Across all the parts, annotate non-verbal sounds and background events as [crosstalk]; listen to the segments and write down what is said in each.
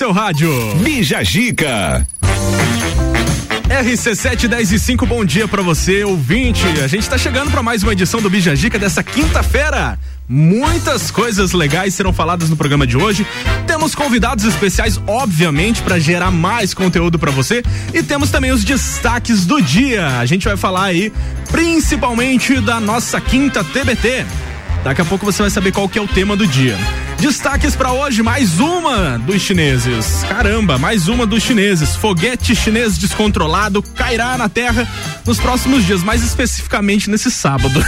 seu rádio. Bija Gica. RC7 10 e 5, bom dia para você, ouvinte. A gente tá chegando para mais uma edição do Bija Gica dessa quinta-feira. Muitas coisas legais serão faladas no programa de hoje. Temos convidados especiais, obviamente, para gerar mais conteúdo para você. E temos também os destaques do dia. A gente vai falar aí, principalmente da nossa quinta TBT. Daqui a pouco você vai saber qual que é o tema do dia. Destaques para hoje, mais uma dos chineses. Caramba, mais uma dos chineses. Foguete chinês descontrolado cairá na Terra nos próximos dias, mais especificamente nesse sábado.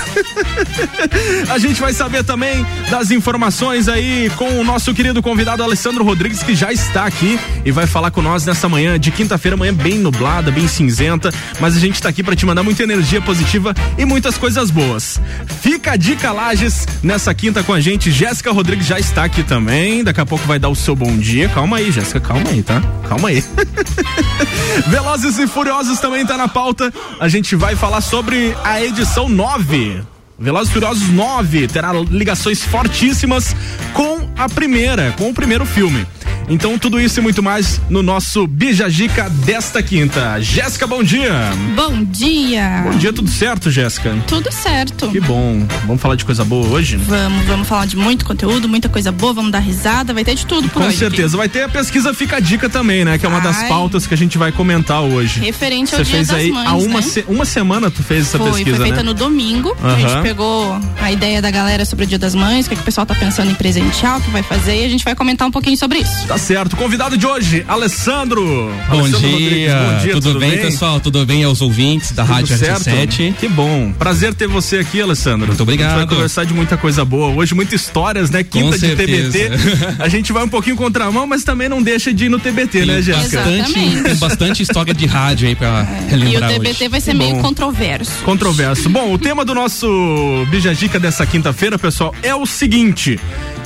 [laughs] a gente vai saber também das informações aí com o nosso querido convidado Alessandro Rodrigues, que já está aqui e vai falar com nós nessa manhã de quinta-feira, manhã bem nublada, bem cinzenta, mas a gente está aqui para te mandar muita energia positiva e muitas coisas boas. Fica a dica Lages nessa quinta com a gente. Jéssica Rodrigues já está aqui também. Daqui a pouco vai dar o seu bom dia. Calma aí, Jéssica, calma aí, tá? Calma aí. [laughs] Velozes e Furiosos também tá na pauta. A gente vai falar sobre a edição 9. Velozes e Furiosos 9 terá ligações fortíssimas com a primeira, com o primeiro filme. Então, tudo isso e muito mais no nosso Bijagica desta quinta. Jéssica, bom dia. Bom dia. Bom dia, tudo certo, Jéssica? Tudo certo. Que bom. Vamos falar de coisa boa hoje? Vamos, vamos falar de muito conteúdo, muita coisa boa, vamos dar risada, vai ter de tudo por Com hoje. certeza. aqui. Vai ter a pesquisa Fica a Dica também, né? Que é uma das Vai. pautas que a gente vai comentar hoje. Referente ao Você Dia fez das aí Mães, há uma, né? se- uma semana tu fez essa Foi, pesquisa, foi feita né? no domingo. A Aham. gente pegou a ideia da galera sobre o Dia das Mães, o que, é que o pessoal tá pensando em presentear, o que vai fazer, e a gente vai comentar um pouquinho sobre isso. Tá certo. Convidado de hoje, Alessandro. Bom Alessandro dia. Rodrigues, bom dia, tudo, bem, pessoal? Tudo bem aos ouvintes da Tudo Rádio certo? RC7? Que bom. Prazer ter você aqui, Alessandro. Muito obrigado. A gente vai conversar de muita coisa boa. Hoje, muitas histórias, né? Quinta de certeza. TBT. [laughs] A gente vai um pouquinho contramão, mas também não deixa de ir no TBT, né, Jéssica? Bastante, tem bastante história de rádio aí pra E o TBT hoje. vai ser Que meio bom. controverso. Controverso. Bom, o tema do nosso Bijagica dessa quinta-feira, pessoal, é o seguinte.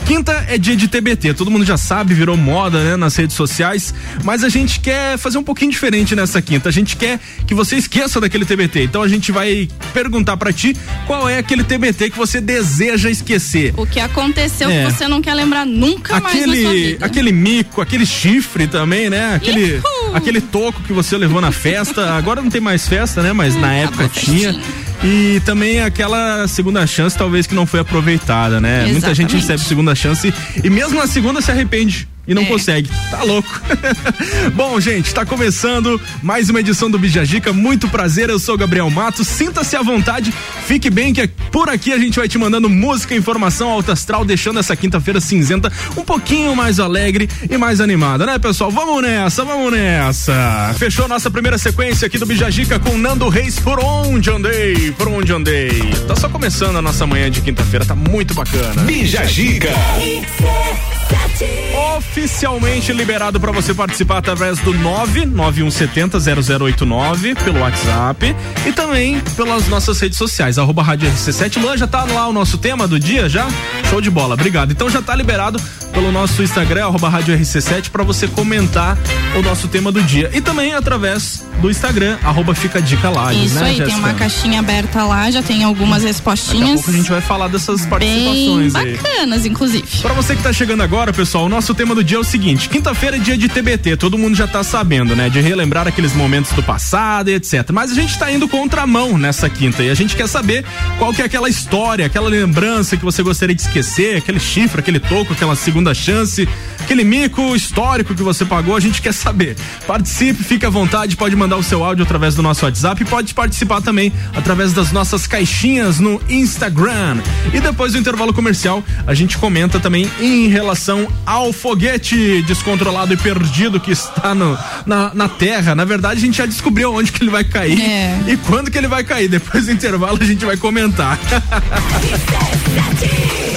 Quinta é dia de TBT, todo mundo já sabe, virou moda, né, nas redes sociais, mas a gente quer fazer um pouquinho diferente nessa quinta. A gente quer que você esqueça daquele TBT. Então a gente vai perguntar pra ti qual é aquele TBT que você deseja esquecer. O que aconteceu É. que você não quer lembrar nunca mais na sua Aquele, vida. aquele mico, aquele chifre também, né? Aquele, Ihu! aquele toco que você levou na festa. Agora não tem mais festa, né? Mas na época acabou a tinha. festinha. E também aquela segunda chance, talvez que não foi aproveitada, né? Muita gente Exatamente. recebe segunda chance e mesmo na segunda se arrepende. E não É. consegue. Tá louco. [laughs] Bom, gente, tá começando mais uma edição do Bijagica. Muito prazer, eu sou o Gabriel Matos. Sinta-se à vontade, fique bem, que por aqui a gente vai te mandando música, informação alta astral, deixando essa quinta-feira cinzenta um pouquinho mais alegre e mais animada, né, pessoal? Vamos nessa, vamos nessa. Fechou nossa primeira sequência aqui do Bijagica com Nando Reis por onde andei, por onde andei. Tá só começando a nossa manhã de quinta-feira, tá muito bacana. Bija Gica. Oficialmente liberado para você participar através do 99170 0089 pelo WhatsApp e também pelas nossas redes sociais, arroba Rádio RC7. Luan, já tá lá o nosso tema do dia já? Show de bola, obrigado. Então já tá liberado pelo nosso Instagram, arroba Rádio RC7, para você comentar o nosso tema do dia. E também através do Instagram, arroba Fica Dica Lages, Isso né, aí, tem Jéssica? uma caixinha aberta lá, já tem algumas Daqui a respostinhas. pouco a gente vai falar dessas Bem participações aí. bacanas, inclusive. Pra você que tá chegando agora, pessoal, o nosso tema do dia é o seguinte: quinta-feira é dia de TBT, todo mundo já tá sabendo, né? De relembrar aqueles momentos do passado e etc. Mas a gente tá indo contramão nessa quinta e a gente quer saber qual que é aquela história, aquela lembrança que você gostaria de esquecer, aquele chifre, aquele toco, aquela segunda chance, aquele mico histórico que você pagou, a gente [laughs] quer saber. Participe, fique à vontade, pode mandar o seu áudio através do nosso WhatsApp e pode participar também através das nossas caixinhas no Instagram. E depois do intervalo comercial, a gente comenta também em relação ao foguete descontrolado e perdido que está no, na, na Terra. Na verdade, a gente já descobriu onde que ele vai cair É. e quando que ele vai cair. Depois do intervalo, a gente vai comentar. [laughs]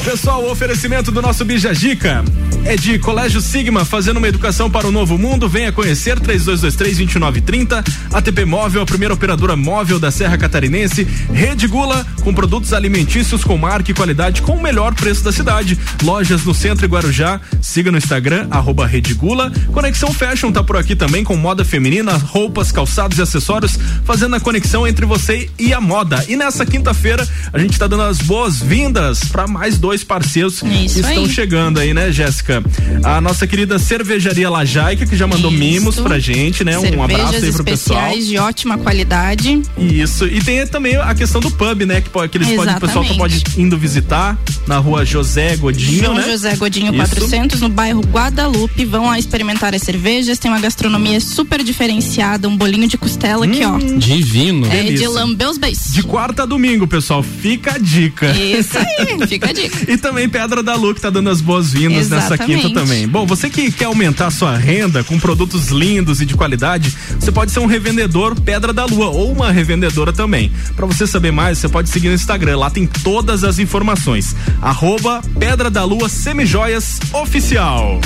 Pessoal, o oferecimento do nosso Bijagica é de Colégio Sigma, fazendo uma educação para o novo mundo. Venha conhecer 3223-2930. ATP Móvel, a primeira operadora móvel da Serra Catarinense. Rede Gula, com produtos alimentícios com marca e qualidade com o melhor preço da cidade. Lojas no centro e Guarujá. Guarujá. Siga no Instagram, arroba Redigula. Conexão Fashion tá por aqui também com moda feminina, roupas, calçados e acessórios, fazendo a conexão entre você e a moda. E nessa quinta-feira, a gente tá dando as boas-vindas para mais dois parceiros Isso que estão aí. chegando aí, né, Jéssica? A nossa querida cervejaria Lajaica, que já mandou Isso. mimos pra gente, né? Um abraço aí pro pessoal. de ótima qualidade. Isso. E tem também a questão do pub, né? Que, que eles podem, o pessoal pode indo visitar na rua José Godinho, João né? José Godinho Isso. 400, no bairro Guadalupe. Vão experimentar as cervejas. Tem uma gastronomia super diferenciada. Um bolinho de costela aqui, ó. Divino. É de delícia. lamber os beijos. De quarta a domingo, pessoal. Fica a dica. Isso aí, [laughs] fica a dica. E também Pedra da Lu que tá dando as boas-vindas nessa quinta também. Bom, você que quer aumentar a sua renda com produtos lindos e de qualidade, você pode ser um revendedor Pedra da Lua ou uma revendedora também. Pra você saber mais, você pode seguir no Instagram, lá tem todas as informações. Arroba Pedra da Lua Semijoias Oficial.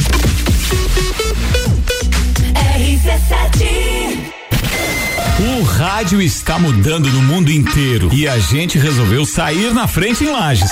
O rádio está mudando no mundo inteiro e a gente resolveu sair na frente em Lages.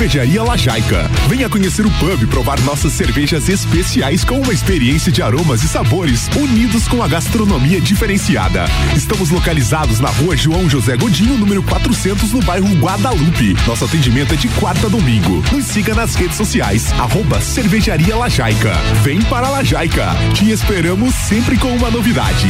Cervejaria Lajaica. Venha conhecer o pub e provar nossas cervejas especiais com uma experiência de aromas e sabores unidos com a gastronomia diferenciada. Estamos localizados na rua João José Godinho, número 400, no bairro Guadalupe. Nosso atendimento é de quarta a domingo. Nos siga nas redes sociais, arroba Cervejaria Lajaica. Vem para Lajaica. Te esperamos sempre com uma novidade.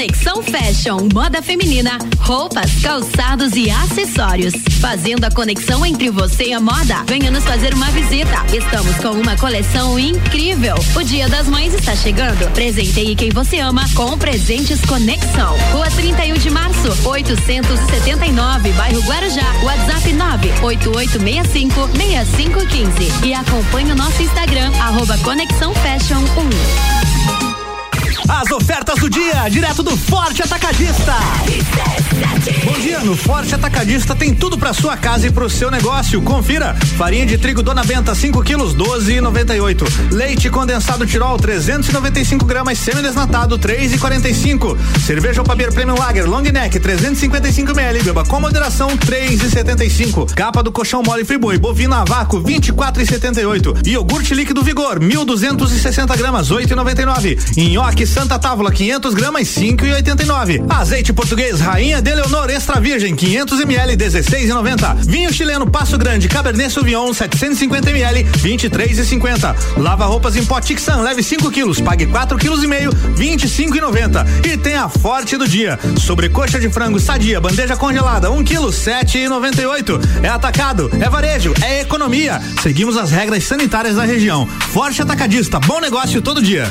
Conexão Fashion, moda feminina, roupas, calçados e acessórios. Fazendo a conexão entre você e a moda. Venha nos fazer uma visita. Estamos com uma coleção incrível. O Dia das Mães está chegando. Presenteie quem você ama com presentes Conexão. Rua 31 de março, 879, bairro Guarujá. WhatsApp 98865 6515. E acompanhe o nosso Instagram, arroba Conexão Fashion 1. As ofertas do dia, direto do Forte Atacadista. Bom dia, no Forte Atacadista tem tudo para sua casa e pro seu negócio. Confira: farinha de trigo Dona Benta 5 quilos 12,98. Leite condensado Tirol 395 gramas semidesnatado 3,45. Cerveja Opabier Premium Lager Long Neck 355 ml. Beba com moderação 3,75. Capa do colchão mole Friboi bovina a vácuo 24,78. Iogurte líquido Vigor 1.260 gramas 8,99. Nhoque Santa Távola 500 gramas 5,89. Azeite português Rainha de Leonor Extra Virgem 500 ml 16,90. Vinho chileno Passo Grande Cabernet Sauvignon 750 ml 23,50. Lava roupas em pó Tixan leve 5 quilos, pague 4 quilos e meio 25,90. E tem a forte do dia. Sobrecoxa de frango sadia, bandeja congelada 1 quilo 7,98. É atacado, é varejo, é economia. Seguimos as regras sanitárias da região. Forte atacadista, bom negócio todo dia.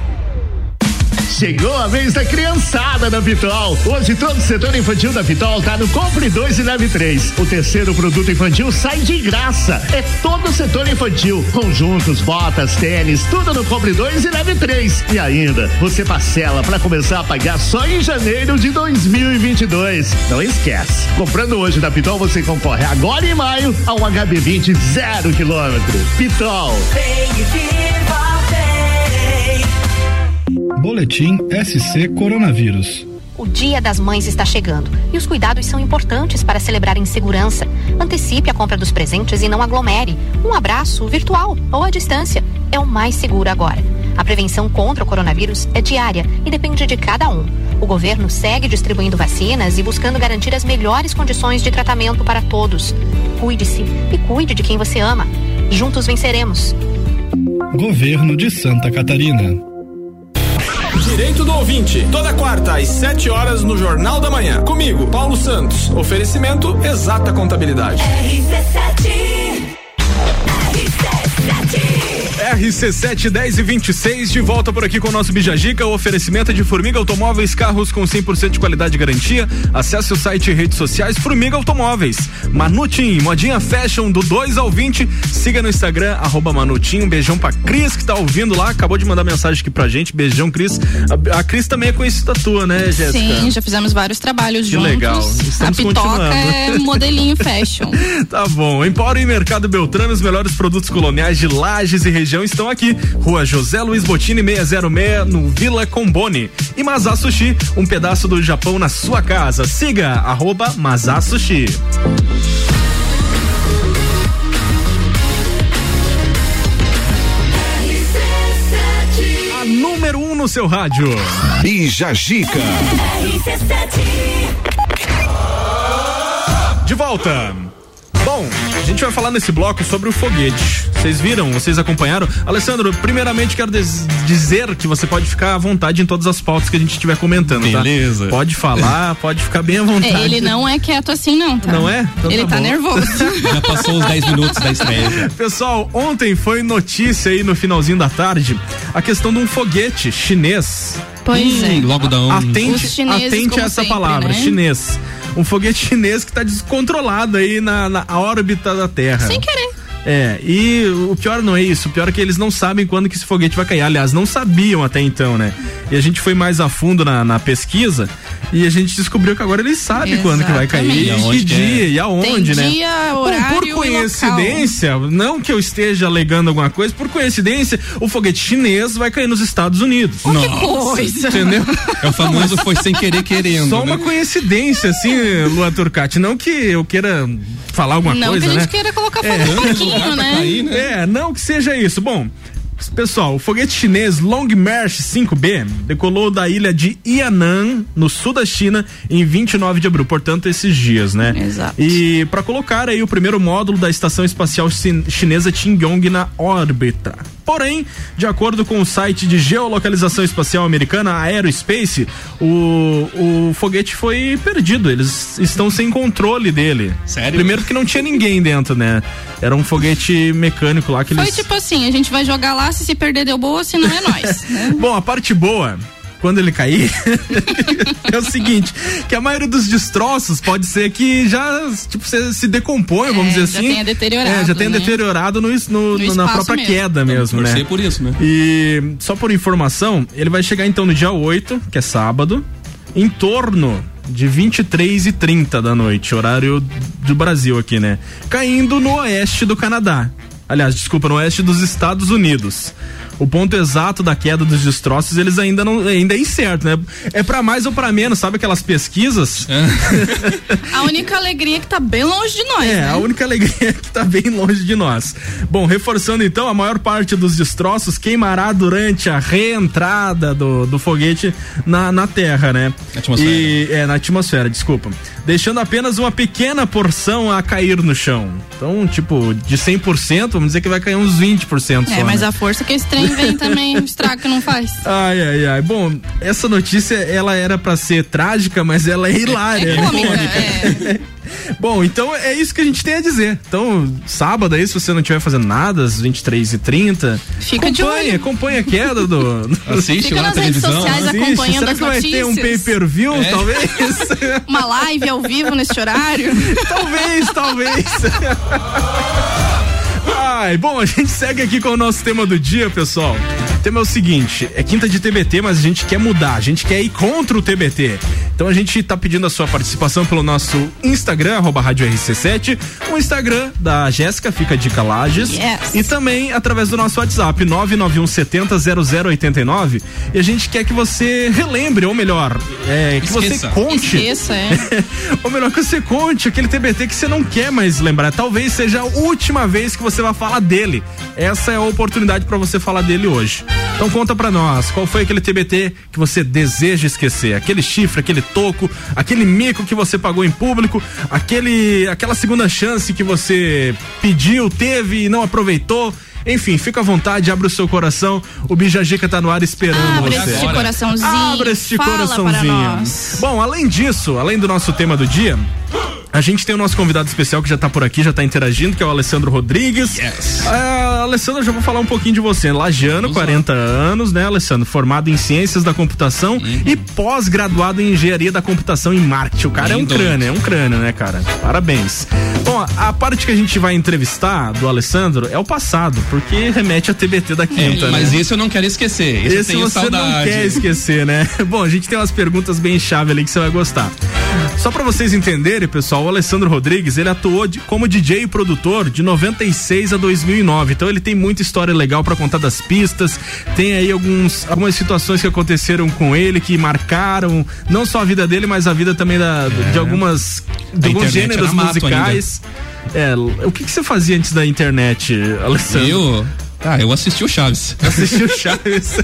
Chegou a vez da criançada da Pitol. Hoje todo o setor infantil da Pitol tá no Compre 2 e Leve 3. O terceiro produto infantil sai de graça. É todo o setor infantil. Conjuntos, botas, tênis, tudo no Compre 2 e Leve 3. E ainda, você parcela para começar a pagar só em janeiro de 2022. Não esquece. Comprando hoje da Pitol, você concorre agora em maio a um HB20 zero quilômetro. Pitol. Boletim SC Coronavírus. O Dia das Mães está chegando e os cuidados são importantes para celebrar em segurança. Antecipe a compra dos presentes e não aglomere. Um abraço virtual ou à distância é o mais seguro agora. A prevenção contra o coronavírus é diária e depende de cada um. O governo segue distribuindo vacinas e buscando garantir as melhores condições de tratamento para todos. Cuide-se e cuide de quem você ama. Juntos venceremos. Governo de Santa Catarina. Direito do ouvinte, toda quarta às 7 horas no Jornal da Manhã. Comigo, Paulo Santos. Oferecimento Exata Contabilidade. RC7 10 e 26 de volta por aqui com o nosso Bijagica, o oferecimento de Formiga Automóveis, carros com 100% de qualidade e garantia. Acesse o site e redes sociais Formiga Automóveis. Manutim, modinha fashion do 2 ao 20. Siga no Instagram, arroba Manutim. Um beijão pra Cris que tá ouvindo lá, acabou de mandar mensagem aqui pra gente. Beijão, Cris. A, a Cris também é conhecida tua, né, Jéssica? Sim, já fizemos vários trabalhos Que juntos. legal. A Estamos Pitoca continuando. é modelinho fashion. [laughs] Tá bom. Empório e Mercado Beltrano, os melhores produtos coloniais de Lages e região estão aqui. Rua José Luiz Botini 606, no Vila Combone. E Mazá Sushi, um pedaço do Japão na sua casa. Siga, arroba Mazá Sushi. A número 1 um no seu rádio. Bija Gica. De volta. Bom, a gente vai falar nesse bloco sobre o foguete. Vocês viram? Vocês acompanharam? Alessandro, primeiramente quero dizer que você pode ficar à vontade em todas as pautas que a gente estiver comentando, Beleza. tá? Pode falar, [laughs] pode ficar bem à vontade. É, ele não é quieto assim, não, tá? Não é? Então ele tá tá, nervoso. [laughs] Já passou os 10 minutos da estreia. Pessoal, ontem foi notícia aí no finalzinho da tarde a questão de um foguete chinês. Pois é. Hum, logo dá um. Atente, atente a essa sempre, palavra, né? chinês. Um foguete chinês que tá descontrolado aí na, na órbita da Terra. Sem querer. É, e o pior não é isso, o pior é que eles não sabem quando que esse foguete vai cair. Aliás, não sabiam até então, né? E a gente foi mais a fundo na, na pesquisa e a gente descobriu que agora eles sabem quando que vai cair, Exatamente. e E que aonde que dia é. e aonde, Tem né? dia, Bom, horário por local. coincidência, não que eu esteja alegando alguma coisa, por coincidência, o foguete chinês vai cair nos Estados Unidos. Que coisa. Entendeu? É o famoso foi sem querer querendo. Só uma né? coincidência, assim, Lua Turcati. Não que eu queira falar alguma Não coisa, que a gente né? queira colocar fogo É. no né? cair, né? É, não que seja isso. Bom, pessoal, o foguete chinês Long March 5B decolou da ilha de Yan'an, no sul da China, em 29 de abril, portanto, esses dias, né? Exato. E para colocar aí o primeiro módulo da estação espacial chin- chinesa Tingyong na órbita. Porém, de acordo com o site de geolocalização espacial americana, Aerospace, o, o foguete foi perdido. Eles estão sem controle dele. Sério? Primeiro que não tinha ninguém dentro, né? Era um foguete mecânico lá que Foi eles. tipo assim, a gente vai jogar lá, se se perder deu boa, se não é [laughs] nós. né? Bom, a parte boa, quando ele cair, [laughs] é o seguinte, que a maioria dos destroços pode ser que já, tipo, se, se decompõe, vamos É, dizer já assim. tenha deteriorado, É, já tenha né? deteriorado no, no- No na própria mesmo. queda mesmo, Torcer né? por isso, né? E só por informação, ele vai chegar então no dia 8, que é sábado, em torno de 23 e 30 da noite, horário do Brasil aqui, né? Caindo no oeste do Canadá. Aliás, desculpa, no oeste dos Estados Unidos. O ponto exato da queda dos destroços, eles ainda não ainda é incerto, né? É pra mais ou pra menos, sabe aquelas pesquisas? [laughs] A única alegria é que tá bem longe de nós, É, né? a única alegria é que tá bem longe de nós. Bom, reforçando então, a maior parte dos destroços queimará durante a reentrada do, do foguete na, na Terra, né? Atmosfera. E, é, na atmosfera, desculpa. Deixando apenas uma pequena porção a cair no chão. Então, tipo, de 100%, vamos dizer que vai cair uns 20% só. É, mas né? a força que esse trem vem [laughs] também, o estrago que não faz. Ai, ai, ai. Bom, essa notícia, ela era pra ser trágica, mas ela é hilária, É né? cômica, é. [laughs] Bom, então é isso que a gente tem a dizer. Então, sábado aí, se você não estiver fazendo nada, às 23h30, Fica de acompanha, olho. acompanha a queda do. [laughs] Assiste Fica lá na nas redes televisão. sociais? Assiste. acompanhando Será as que vai ter um notícias. pay-per-view, É. talvez? [laughs] Uma live ao vivo neste horário. [laughs] talvez, talvez. Ai, bom, a gente segue aqui com o nosso tema do dia, pessoal. O tema é o seguinte: é quinta de TBT, mas a gente quer mudar, a gente quer ir contra o TBT. Então a gente tá pedindo a sua participação pelo nosso Instagram, arroba Rádio RC7, o Instagram da Jéssica, fica a dica Lages. Yes. E também através do nosso WhatsApp, 991 70 0089. E a gente quer que você relembre, ou melhor, é, que você Esqueça. conte. Esqueça, é. [laughs] Ou melhor que você conte aquele TBT que você não quer mais lembrar. Talvez seja a última vez que você vai falar dele. Essa é a oportunidade para você falar dele hoje. Então conta pra nós, qual foi aquele TBT que você deseja esquecer? Aquele chifre, aquele toco, aquele mico que você pagou em público, aquele aquela segunda chance que você pediu, teve e não aproveitou. Enfim, fica à vontade, abre o seu coração. O Bijajica tá no ar esperando Abre você. este coraçãozinho. Abre este fala para coraçãozinho. nós. Bom, além disso, além do nosso tema do dia, a gente tem o nosso convidado especial que já tá por aqui, já tá interagindo, que é o Alessandro Rodrigues. Yes. Ah, Alessandro, eu já vou falar um pouquinho de você. Lagiano, 40 anos, né, Alessandro? Formado em Ciências da Computação Uhum. e pós-graduado em Engenharia da Computação e Marketing. O cara é um crânio, é um crânio, né, cara? Parabéns. Bom, a parte que a gente vai entrevistar do Alessandro é o passado, porque remete a TBT da É, quinta, né? mas esse eu não quero esquecer. Esse, eu Esse você saudade. não quer esquecer, né? [laughs] Bom, a gente tem umas perguntas bem chave ali que você vai gostar. Só pra vocês entenderem, pessoal, o Alessandro Rodrigues, ele atuou de- como DJ e produtor de 96 a 2009. Então ele tem muita história legal pra contar das pistas. Tem aí alguns, algumas situações que aconteceram com ele que marcaram não só a vida dele, mas a vida também da, de algumas de A alguns gêneros musicais. É, o que, que você fazia antes da internet, Alessandro? Eu. Ah, eu assisti o Chaves. [laughs] Assistiu Chaves.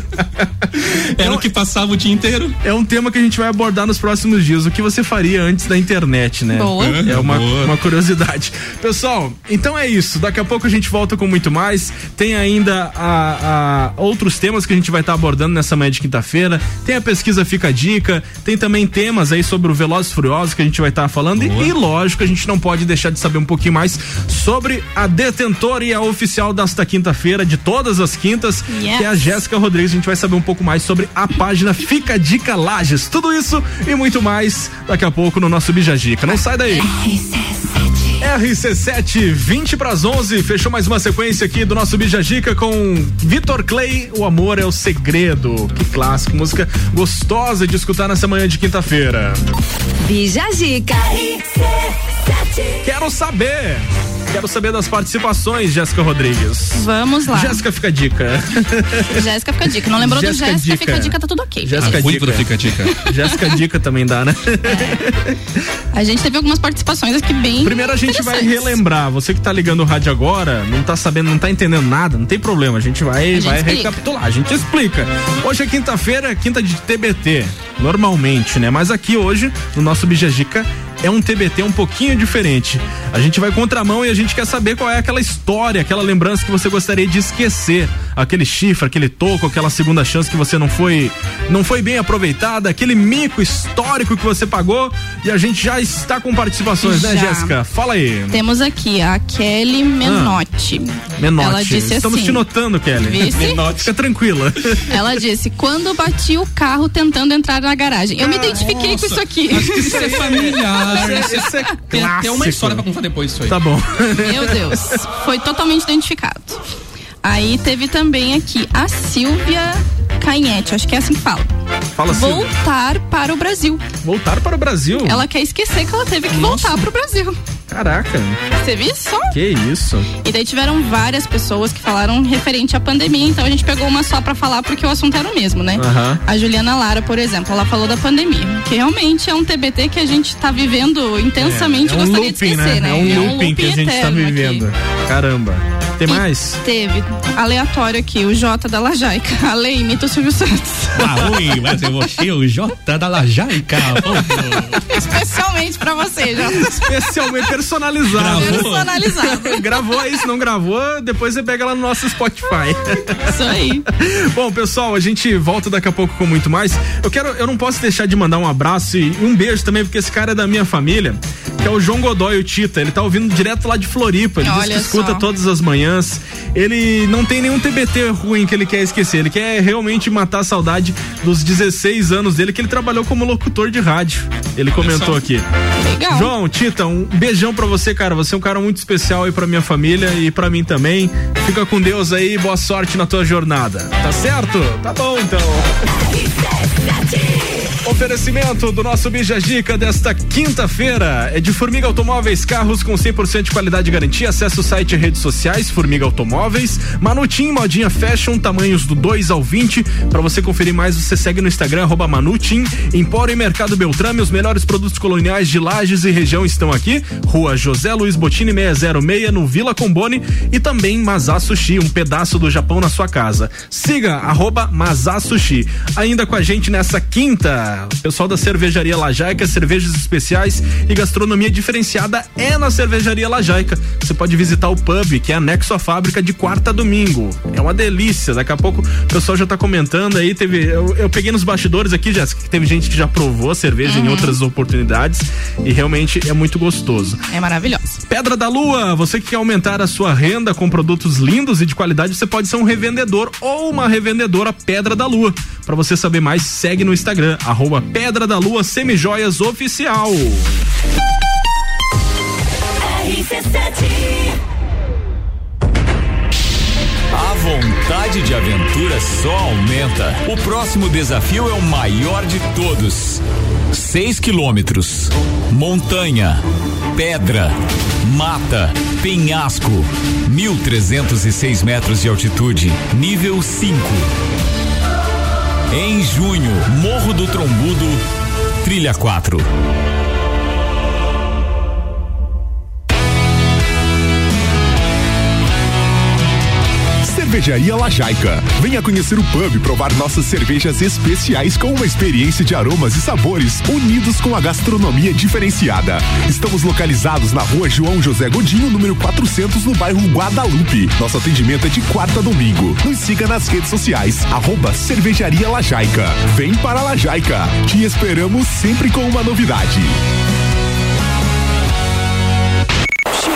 Era o que passava o dia inteiro. É um tema que a gente vai abordar nos próximos dias. O que você faria antes da internet, né? Boa. É uma, Boa. uma curiosidade. Pessoal, então é isso. Daqui a pouco a gente volta com muito mais. Tem ainda a, a outros temas que a gente vai estar abordando nessa manhã de quinta-feira. Tem a pesquisa Fica a Dica. Tem também temas aí sobre o Velozes e Furiosos que a gente vai estar falando. E, e lógico, a gente não pode deixar de saber um pouquinho mais sobre a detentora e a oficial desta quinta-feira, de todas as quintas, Yes. que é a Jéssica Rodrigues. A gente vai saber um pouco mais sobre a página Fica a Dica Lages. Tudo isso e muito mais daqui a pouco no nosso Bijagica. Não sai daí. RC7, 20 para as 11. Fechou mais uma sequência aqui do nosso Bijagica com Vitor Clay. O amor é o segredo. Que clássico, música gostosa de escutar nessa manhã de quinta-feira. Bija Zica. Quero saber. Quero saber das participações, Jéssica Rodrigues. Vamos lá. Jéssica fica a dica. Jéssica fica a dica. Não lembrou Jéssica do Jéssica Dica. fica a dica, tá tudo ok. Jéssica Único dica. Fica a Dica. Jéssica dica também dá, né? A gente teve algumas participações aqui bem. Primeiro a gente vai relembrar. Você que tá ligando o rádio agora, não tá sabendo, não tá entendendo nada, não tem problema. A gente vai, gente vai explica. recapitular, a gente explica. Hoje é quinta-feira, quinta de TBT. Normalmente, né? Mas aqui hoje, no nosso Bijagica, é um TBT um pouquinho diferente. A gente vai contramão e a gente quer saber qual é aquela história, aquela lembrança que você gostaria de esquecer. Aquele chifre, aquele toco, aquela segunda chance que você não foi não foi bem aproveitada, aquele mico histórico que você pagou. E a gente já está com participações, né, Já. Jéssica? Fala aí. Temos aqui a Kelly Menotti. Menotti. Ela disse Estamos assim. te notando, Kelly. Vice? Menotti. Fica tranquila. [laughs] Ela disse: quando bati o carro tentando entrar na garagem. Eu me identifiquei com isso aqui. Acho que isso é [laughs] familiar. Esse é- esse é Tem até uma clássico. história pra contar depois isso aí. Tá bom. Meu Deus. Foi totalmente identificado. Aí teve também aqui a Silvia Canhete, acho que é assim que fala. Fala assim. Voltar para o Brasil. Voltar para o Brasil. Ela quer esquecer que ela teve que voltar para o Brasil. Caraca, Você viu só? que isso? E daí tiveram várias pessoas que falaram referente à pandemia, então a gente pegou uma só pra falar porque o assunto era o mesmo, né? Aham. A Juliana Lara, por exemplo, ela falou da pandemia, que realmente é um TBT que a gente tá vivendo intensamente, é um gostaria looping, de esquecer, né? É um looping que a gente tá eterno aqui. vivendo. Caramba. Tem mais? Teve, aleatório aqui, o Jota da Lajaica. [laughs] A lei imita o Silvio Santos. Ah, oi, mas é você, o Jota da Lajaica. [laughs] Especialmente pra você, Jota. Especialmente personalizado. [laughs] Gravou. Personalizado. Gravou aí, se não gravou, depois você pega lá no nosso Spotify. Isso aí. [laughs] Bom, pessoal, a gente volta daqui a pouco com muito mais. Eu quero, eu não posso deixar de mandar um abraço e um beijo também, porque esse cara é da minha família, que é o João Godoy, o Tita. Ele tá ouvindo direto lá de Floripa. Ele diz Olha que escuta só. todas as manhãs. Ele não tem nenhum TBT ruim que ele quer esquecer. Ele quer realmente matar a saudade dos 16 anos dele, que ele trabalhou como locutor de rádio. Ele comentou só. aqui. Legal. João, Tita, um beijão pra você, cara. Você é um cara muito especial aí pra minha família e pra mim também. Fica com Deus aí e boa sorte na tua jornada. Tá certo? Tá bom, então. [laughs] Oferecimento do nosso Bija Dica desta quinta-feira é de Formiga Automóveis, carros com 100% de qualidade e garantia. Acesse o site e redes sociais Formiga Automóveis. Manutim, modinha fashion, tamanhos do 2 ao 20. Pra você conferir mais, você segue no Instagram, Manutim. Empório e Mercado Beltrame, os melhores produtos coloniais de Lages e região estão aqui. Rua José Luiz Botini 606, no Vila Combone. E também Mazá Sushi, um pedaço do Japão na sua casa. Siga, Mazá Sushi. Ainda com a gente nessa quinta. Lajaica. O pessoal da cervejaria Lajaica, cervejas especiais e gastronomia diferenciada é na cervejaria Lajaica. Você pode visitar o pub, que é anexo à fábrica de quarta a domingo. É uma delícia. Daqui a pouco o pessoal já tá comentando aí. Teve, eu, eu peguei nos bastidores aqui, Jéssica, que teve gente que já provou a cerveja uhum. em outras oportunidades e realmente é muito gostoso. É maravilhoso. Pedra da Lua, você que quer aumentar a sua renda com produtos lindos e de qualidade, você pode ser um revendedor ou uma revendedora Pedra da Lua. Para você saber mais, segue no Instagram, arroba Pedra da Lua Semijoias Oficial. A vontade de aventura só aumenta. O próximo desafio é o maior de todos. 6 quilômetros. Montanha. Pedra. Mata. Penhasco. 1.306 metros de altitude. Nível 5. Em junho, Morro do Trombudo, Trilha 4. Cervejaria Lajaica. Venha conhecer o pub e provar nossas cervejas especiais com uma experiência de aromas e sabores unidos com a gastronomia diferenciada. Estamos localizados na rua João José Godinho, número 400, no bairro Guadalupe. Nosso atendimento é de quarta a domingo. Nos siga nas redes sociais, arroba Cervejaria Lajaica. Vem para Lajaica. Te esperamos sempre com uma novidade.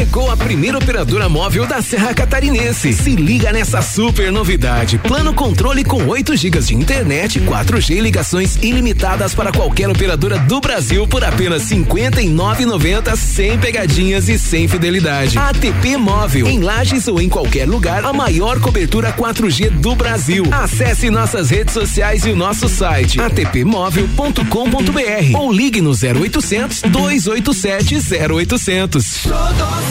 Chegou a primeira operadora móvel da Serra Catarinense. Se liga nessa super novidade. Plano controle com 8 GB de internet, 4G e ligações ilimitadas para qualquer operadora do Brasil por apenas R$ 59,90 sem pegadinhas e sem fidelidade. ATP Móvel. Em Lages ou em qualquer lugar, a maior cobertura 4G do Brasil. Acesse nossas redes sociais e o nosso site atpmóvel.com.br ou ligue no 0800 287 0800.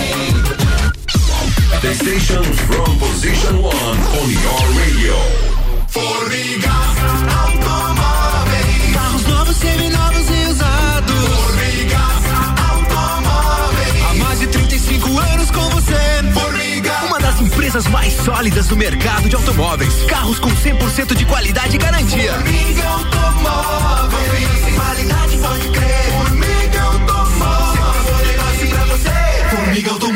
The station from position one on your radio. Formiga Automóveis. Carros novos, seminovos e usados. Formiga Automóveis. Há mais de 35 anos com você. Formiga. Uma das empresas mais sólidas do mercado de automóveis. Carros com 100% de qualidade e garantia. Formiga Automóveis. Qualidade pode crer. Formiga Automóveis. Pra você. Formiga Automóveis.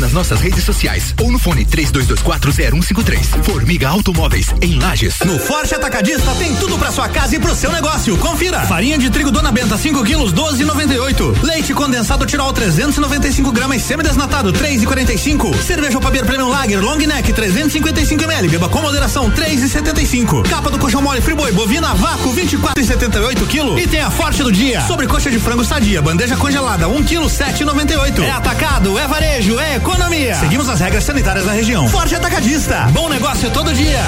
Nas nossas redes sociais ou no fone 32240153. Formiga Automóveis em Lages. No Forte Atacadista tem tudo para sua casa e pro seu negócio. Confira. Farinha de trigo Dona Benta 5 quilos 12,98. Leite condensado Tirol 395 gramas semi-desnatado 3,45. Cerveja Papier Premium Lager Long Neck 355 ml. Beba com moderação 3,75. Capa do colchão mole Friboi bovina vácuo 24,78 kg. E tem a Forte do dia. Sobre coxa de frango sadia, bandeja congelada 1 kg 7,98. É atacado, é varejo, é economia. Seguimos as regras sanitárias da região. Forte Atacadista. Bom negócio todo dia.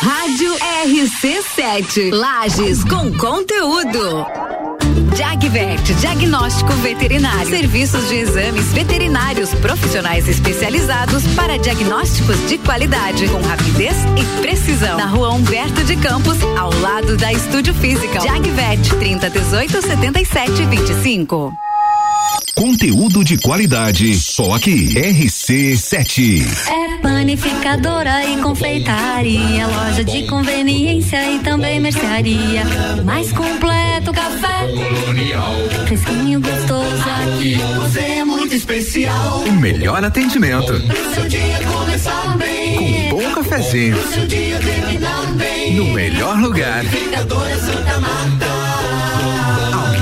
Rádio RC7. Lages com conteúdo. Jagvet, diagnóstico veterinário. Serviços de exames veterinários profissionais especializados para diagnósticos de qualidade, com rapidez e precisão. Na rua Humberto de Campos, ao lado da Estúdio Física. Jagvet, 30 18 77 25. Conteúdo de qualidade, só aqui. RC7. É panificadora e confeitaria, loja de conveniência e também mercearia. Mais completo café. Colonial. Fresquinho gostoso. Aqui você é muito especial. O melhor atendimento. Pro seu dia começar bem. Com um bom cafezinho. Pro seu dia terminar bem. No melhor lugar. Panificadora Santa Marta.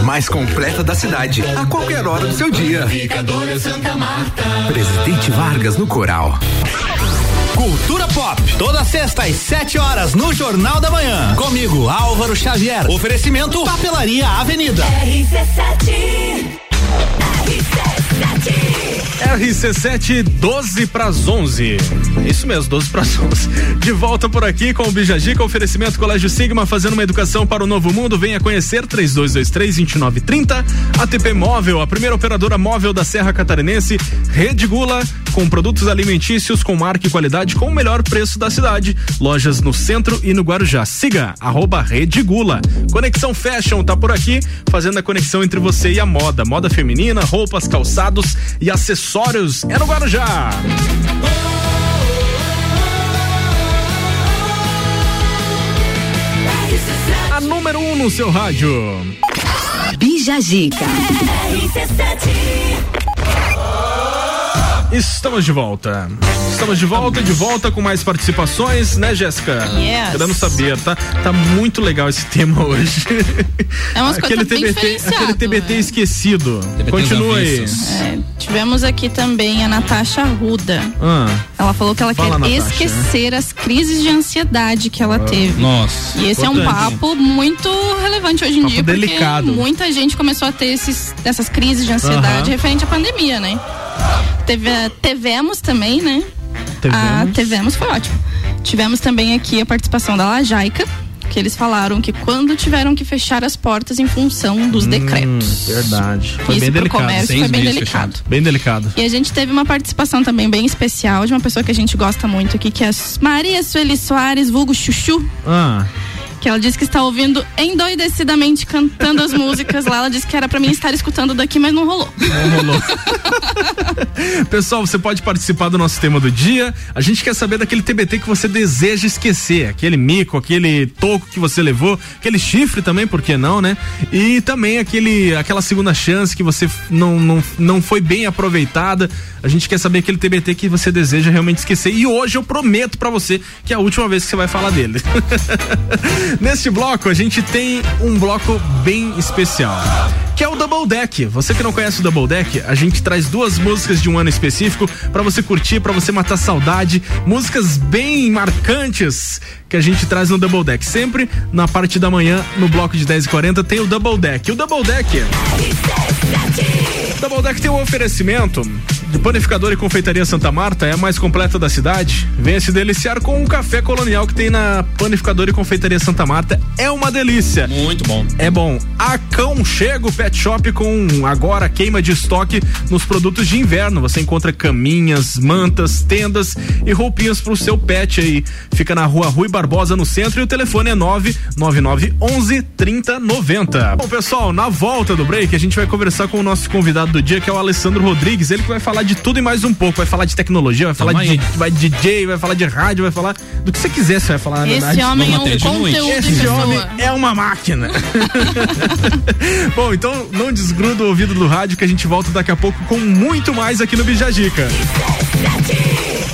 Mais completa da cidade. A qualquer hora do seu dia. Santa Marta. Presidente Vargas no Coral. Cultura Pop, toda sexta às 7 horas no Jornal da Manhã. Comigo, Álvaro Xavier. Oferecimento Papelaria Avenida. RC7. RC7. RC7, 12 para as 11. Isso mesmo, 12 para as 11. De volta por aqui com o Bijagica, oferecimento Colégio Sigma, fazendo uma educação para o novo mundo. Venha conhecer 3223-2930. ATP Móvel, a primeira operadora móvel da Serra Catarinense. Rede Gula, com produtos alimentícios com marca e qualidade com o melhor preço da cidade. Lojas no centro e no Guarujá. Siga, arroba Rede Gula. Conexão Fashion tá por aqui, fazendo a conexão entre você e a moda. Moda feminina, roupas, calçados e acessórios. É no Guarujá. A número 1 um no seu rádio. Bija Zica. Estamos de volta. Estamos de volta, de volta com mais participações, né, Jéssica? Yes. Querendo saber, tá, tá muito legal esse tema [laughs] hoje. É umas aquele coisas TBT, aquele TBT né? esquecido. Continua aí. É, tivemos aqui também a Natasha Ruda. Ah, Ela falou que ela Fala, quer Natasha. esquecer as crises de ansiedade que ela teve. Nossa. E esse é um papo muito relevante hoje em Papo dia, delicado. porque muita gente começou a ter esses, essas crises de ansiedade Aham. referente à pandemia, né? Teve, tivemos também, né? A Tivemos. tivemos foi ótimo. Tivemos também aqui a participação da Lajaica, que eles falaram que quando tiveram que fechar as portas em função dos decretos. Hum, verdade. Foi Isso bem delicado. comércio foi bem delicado. fechado. Bem delicado. E a gente teve uma participação também bem especial de uma pessoa que a gente gosta muito aqui, que é a Maria Sueli Soares, vulgo Chuchu. Ah. Que ela disse que está ouvindo endoidecidamente cantando as músicas lá. Ela disse que era pra mim estar escutando daqui, mas não rolou. Não rolou. [laughs] Pessoal, você pode participar do nosso tema do dia. A gente quer saber daquele TBT que você deseja esquecer. Aquele mico, aquele toco que você levou, aquele chifre também, por que não, né? E também aquele, aquela segunda chance que você não, não, não foi bem aproveitada. A gente quer saber aquele TBT que você deseja realmente esquecer. E hoje eu prometo pra você que é a última vez que você vai falar dele. [laughs] Neste bloco, a gente tem um bloco bem especial. Que é o Double Deck. Você que não conhece o Double Deck, a gente traz duas músicas de um ano específico pra você curtir, pra você matar saudade, músicas bem marcantes que a gente traz no Double Deck. Sempre na parte da manhã, no bloco de 10 e 40 tem o Double Deck. O Double Deck Double Deck tem um oferecimento de panificador e confeitaria Santa Marta, é a mais completa da cidade. Venha se deliciar com o café colonial que tem na panificador e confeitaria Santa Marta. É uma delícia. Muito bom. É bom. Aconchego Pet Shop com agora queima de estoque nos produtos de inverno. Você encontra caminhas, mantas, tendas e roupinhas pro seu pet aí. Fica na rua Rui Barbosa no centro e o telefone é 99911 3090. Bom, pessoal, na volta do break a gente vai conversar com o nosso convidado do dia, que é o Alessandro Rodrigues. Ele que vai falar de tudo e mais um pouco. Vai falar de tecnologia, vai falar de vai de DJ, vai falar de rádio, vai falar do que você quiser, você vai falar, na Esse verdade. homem é um conteúdo Esse pessoa. homem é uma máquina. [laughs] Bom, então não desgruda o ouvido do rádio que a gente volta daqui a pouco com muito mais aqui no Bijagica.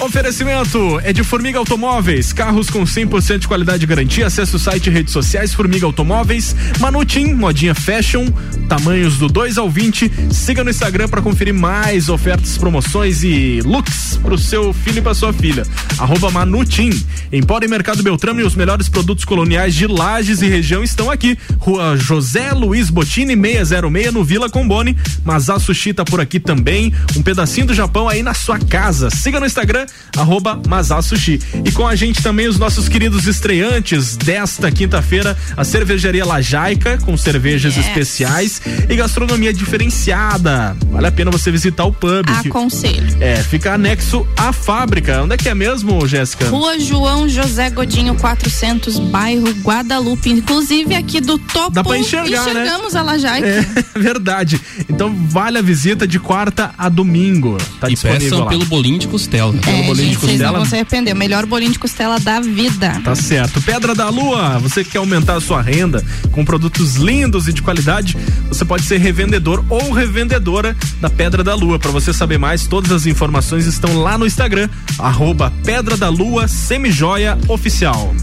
Oferecimento é de Formiga Automóveis, carros com 100% de qualidade e garantia. Acesse o site e redes sociais Formiga Automóveis, Manutim, modinha fashion, tamanhos do 2 ao 20. Siga no Instagram para conferir mais ofertas, promoções e looks pro seu filho e pra sua filha. Arroba Manutim. Empório e Mercado Beltrame, os melhores produtos coloniais de Lages e região estão aqui. Rua José Luiz Botini, 606, no Vila Combone. Mazá Sushi tá por aqui também. Um pedacinho do Japão aí na sua casa. Siga no Instagram, arroba Mazá Sushi. E com a gente também os nossos queridos estreantes desta quinta-feira, a cervejaria Lajaica, com cervejas Yes. especiais e gastronomia diferenciada. Vale a pena você visitar o pub. que- Aconselho. é, fica anexo à fábrica. Onde é que é mesmo, Jéssica? Rua João José Godinho 400, bairro Guadalupe. Inclusive aqui do topo Dá pra enxergar, né? enxergamos a Lajaica. É [laughs] verdade. Então vale a visita de quarta a domingo. Tá E disponível peçam lá. pelo bolinho de costela. É, bolinho de gente, vocês não costela. vão se arrepender. O melhor bolinho de costela da vida. Tá certo. Pedra da Lua, você que quer aumentar a sua renda com produtos lindos e de qualidade, você pode ser revendedor ou revendedora da Pedra da Lua. Para você saber mais, todas as informações estão lá no Instagram, arroba Pedra da Lua Semijoia Oficial.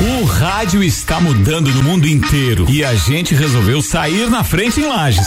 O rádio está mudando no mundo inteiro e a gente resolveu sair na frente em Lages.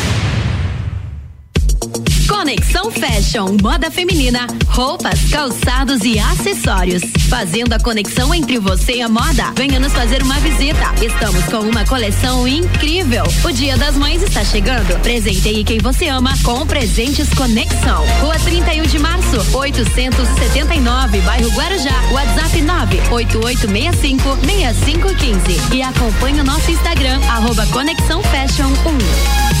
Conexão Fashion, moda feminina, roupas, calçados e acessórios. Fazendo a conexão entre você e a moda. Venha nos fazer uma visita. Estamos com uma coleção incrível. O Dia das Mães está chegando. Presenteie quem você ama com presentes Conexão. Rua 31 de março, 879, bairro Guarujá. WhatsApp 98865 6515. E acompanhe o nosso Instagram, arroba Conexão Fashion 1.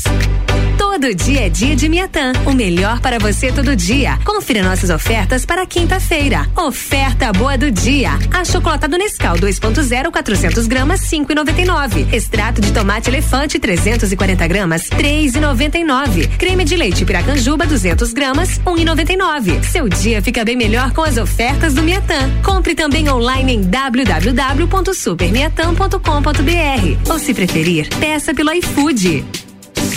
Todo dia é dia de Miatã. O melhor para você todo dia. Confira nossas ofertas para quinta-feira. Oferta boa do dia. Achocolatado Nescau 2.0 400 gramas 5,99. Extrato de tomate elefante 340 gramas 3,99. Creme de leite Piracanjuba 200 gramas 1,99. Seu dia fica bem melhor com as ofertas do Miatã. Compre também online em www.supermiatã.com.br ou se preferir, peça pelo iFood.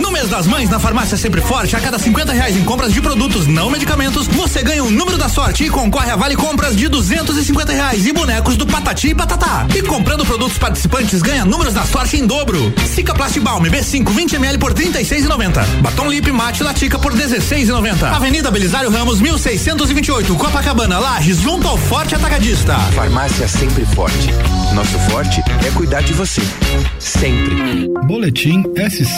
No mês das mães, na farmácia Sempre Forte, a cada 50 reais em compras de produtos não medicamentos, você ganha o número da sorte e concorre a vale compras de 250 reais e bonecos do Patati e Patatá. E comprando produtos participantes, ganha números da sorte em dobro. Cica Plastbalm B5 20 ml por 36,90. Batom Lip Mate Latica por 16,90. Avenida Belisário Ramos 1628, Copacabana, Lages, junto ao Forte Atacadista. Farmácia Sempre Forte. Nosso forte é cuidar de você. Sempre. Boletim SC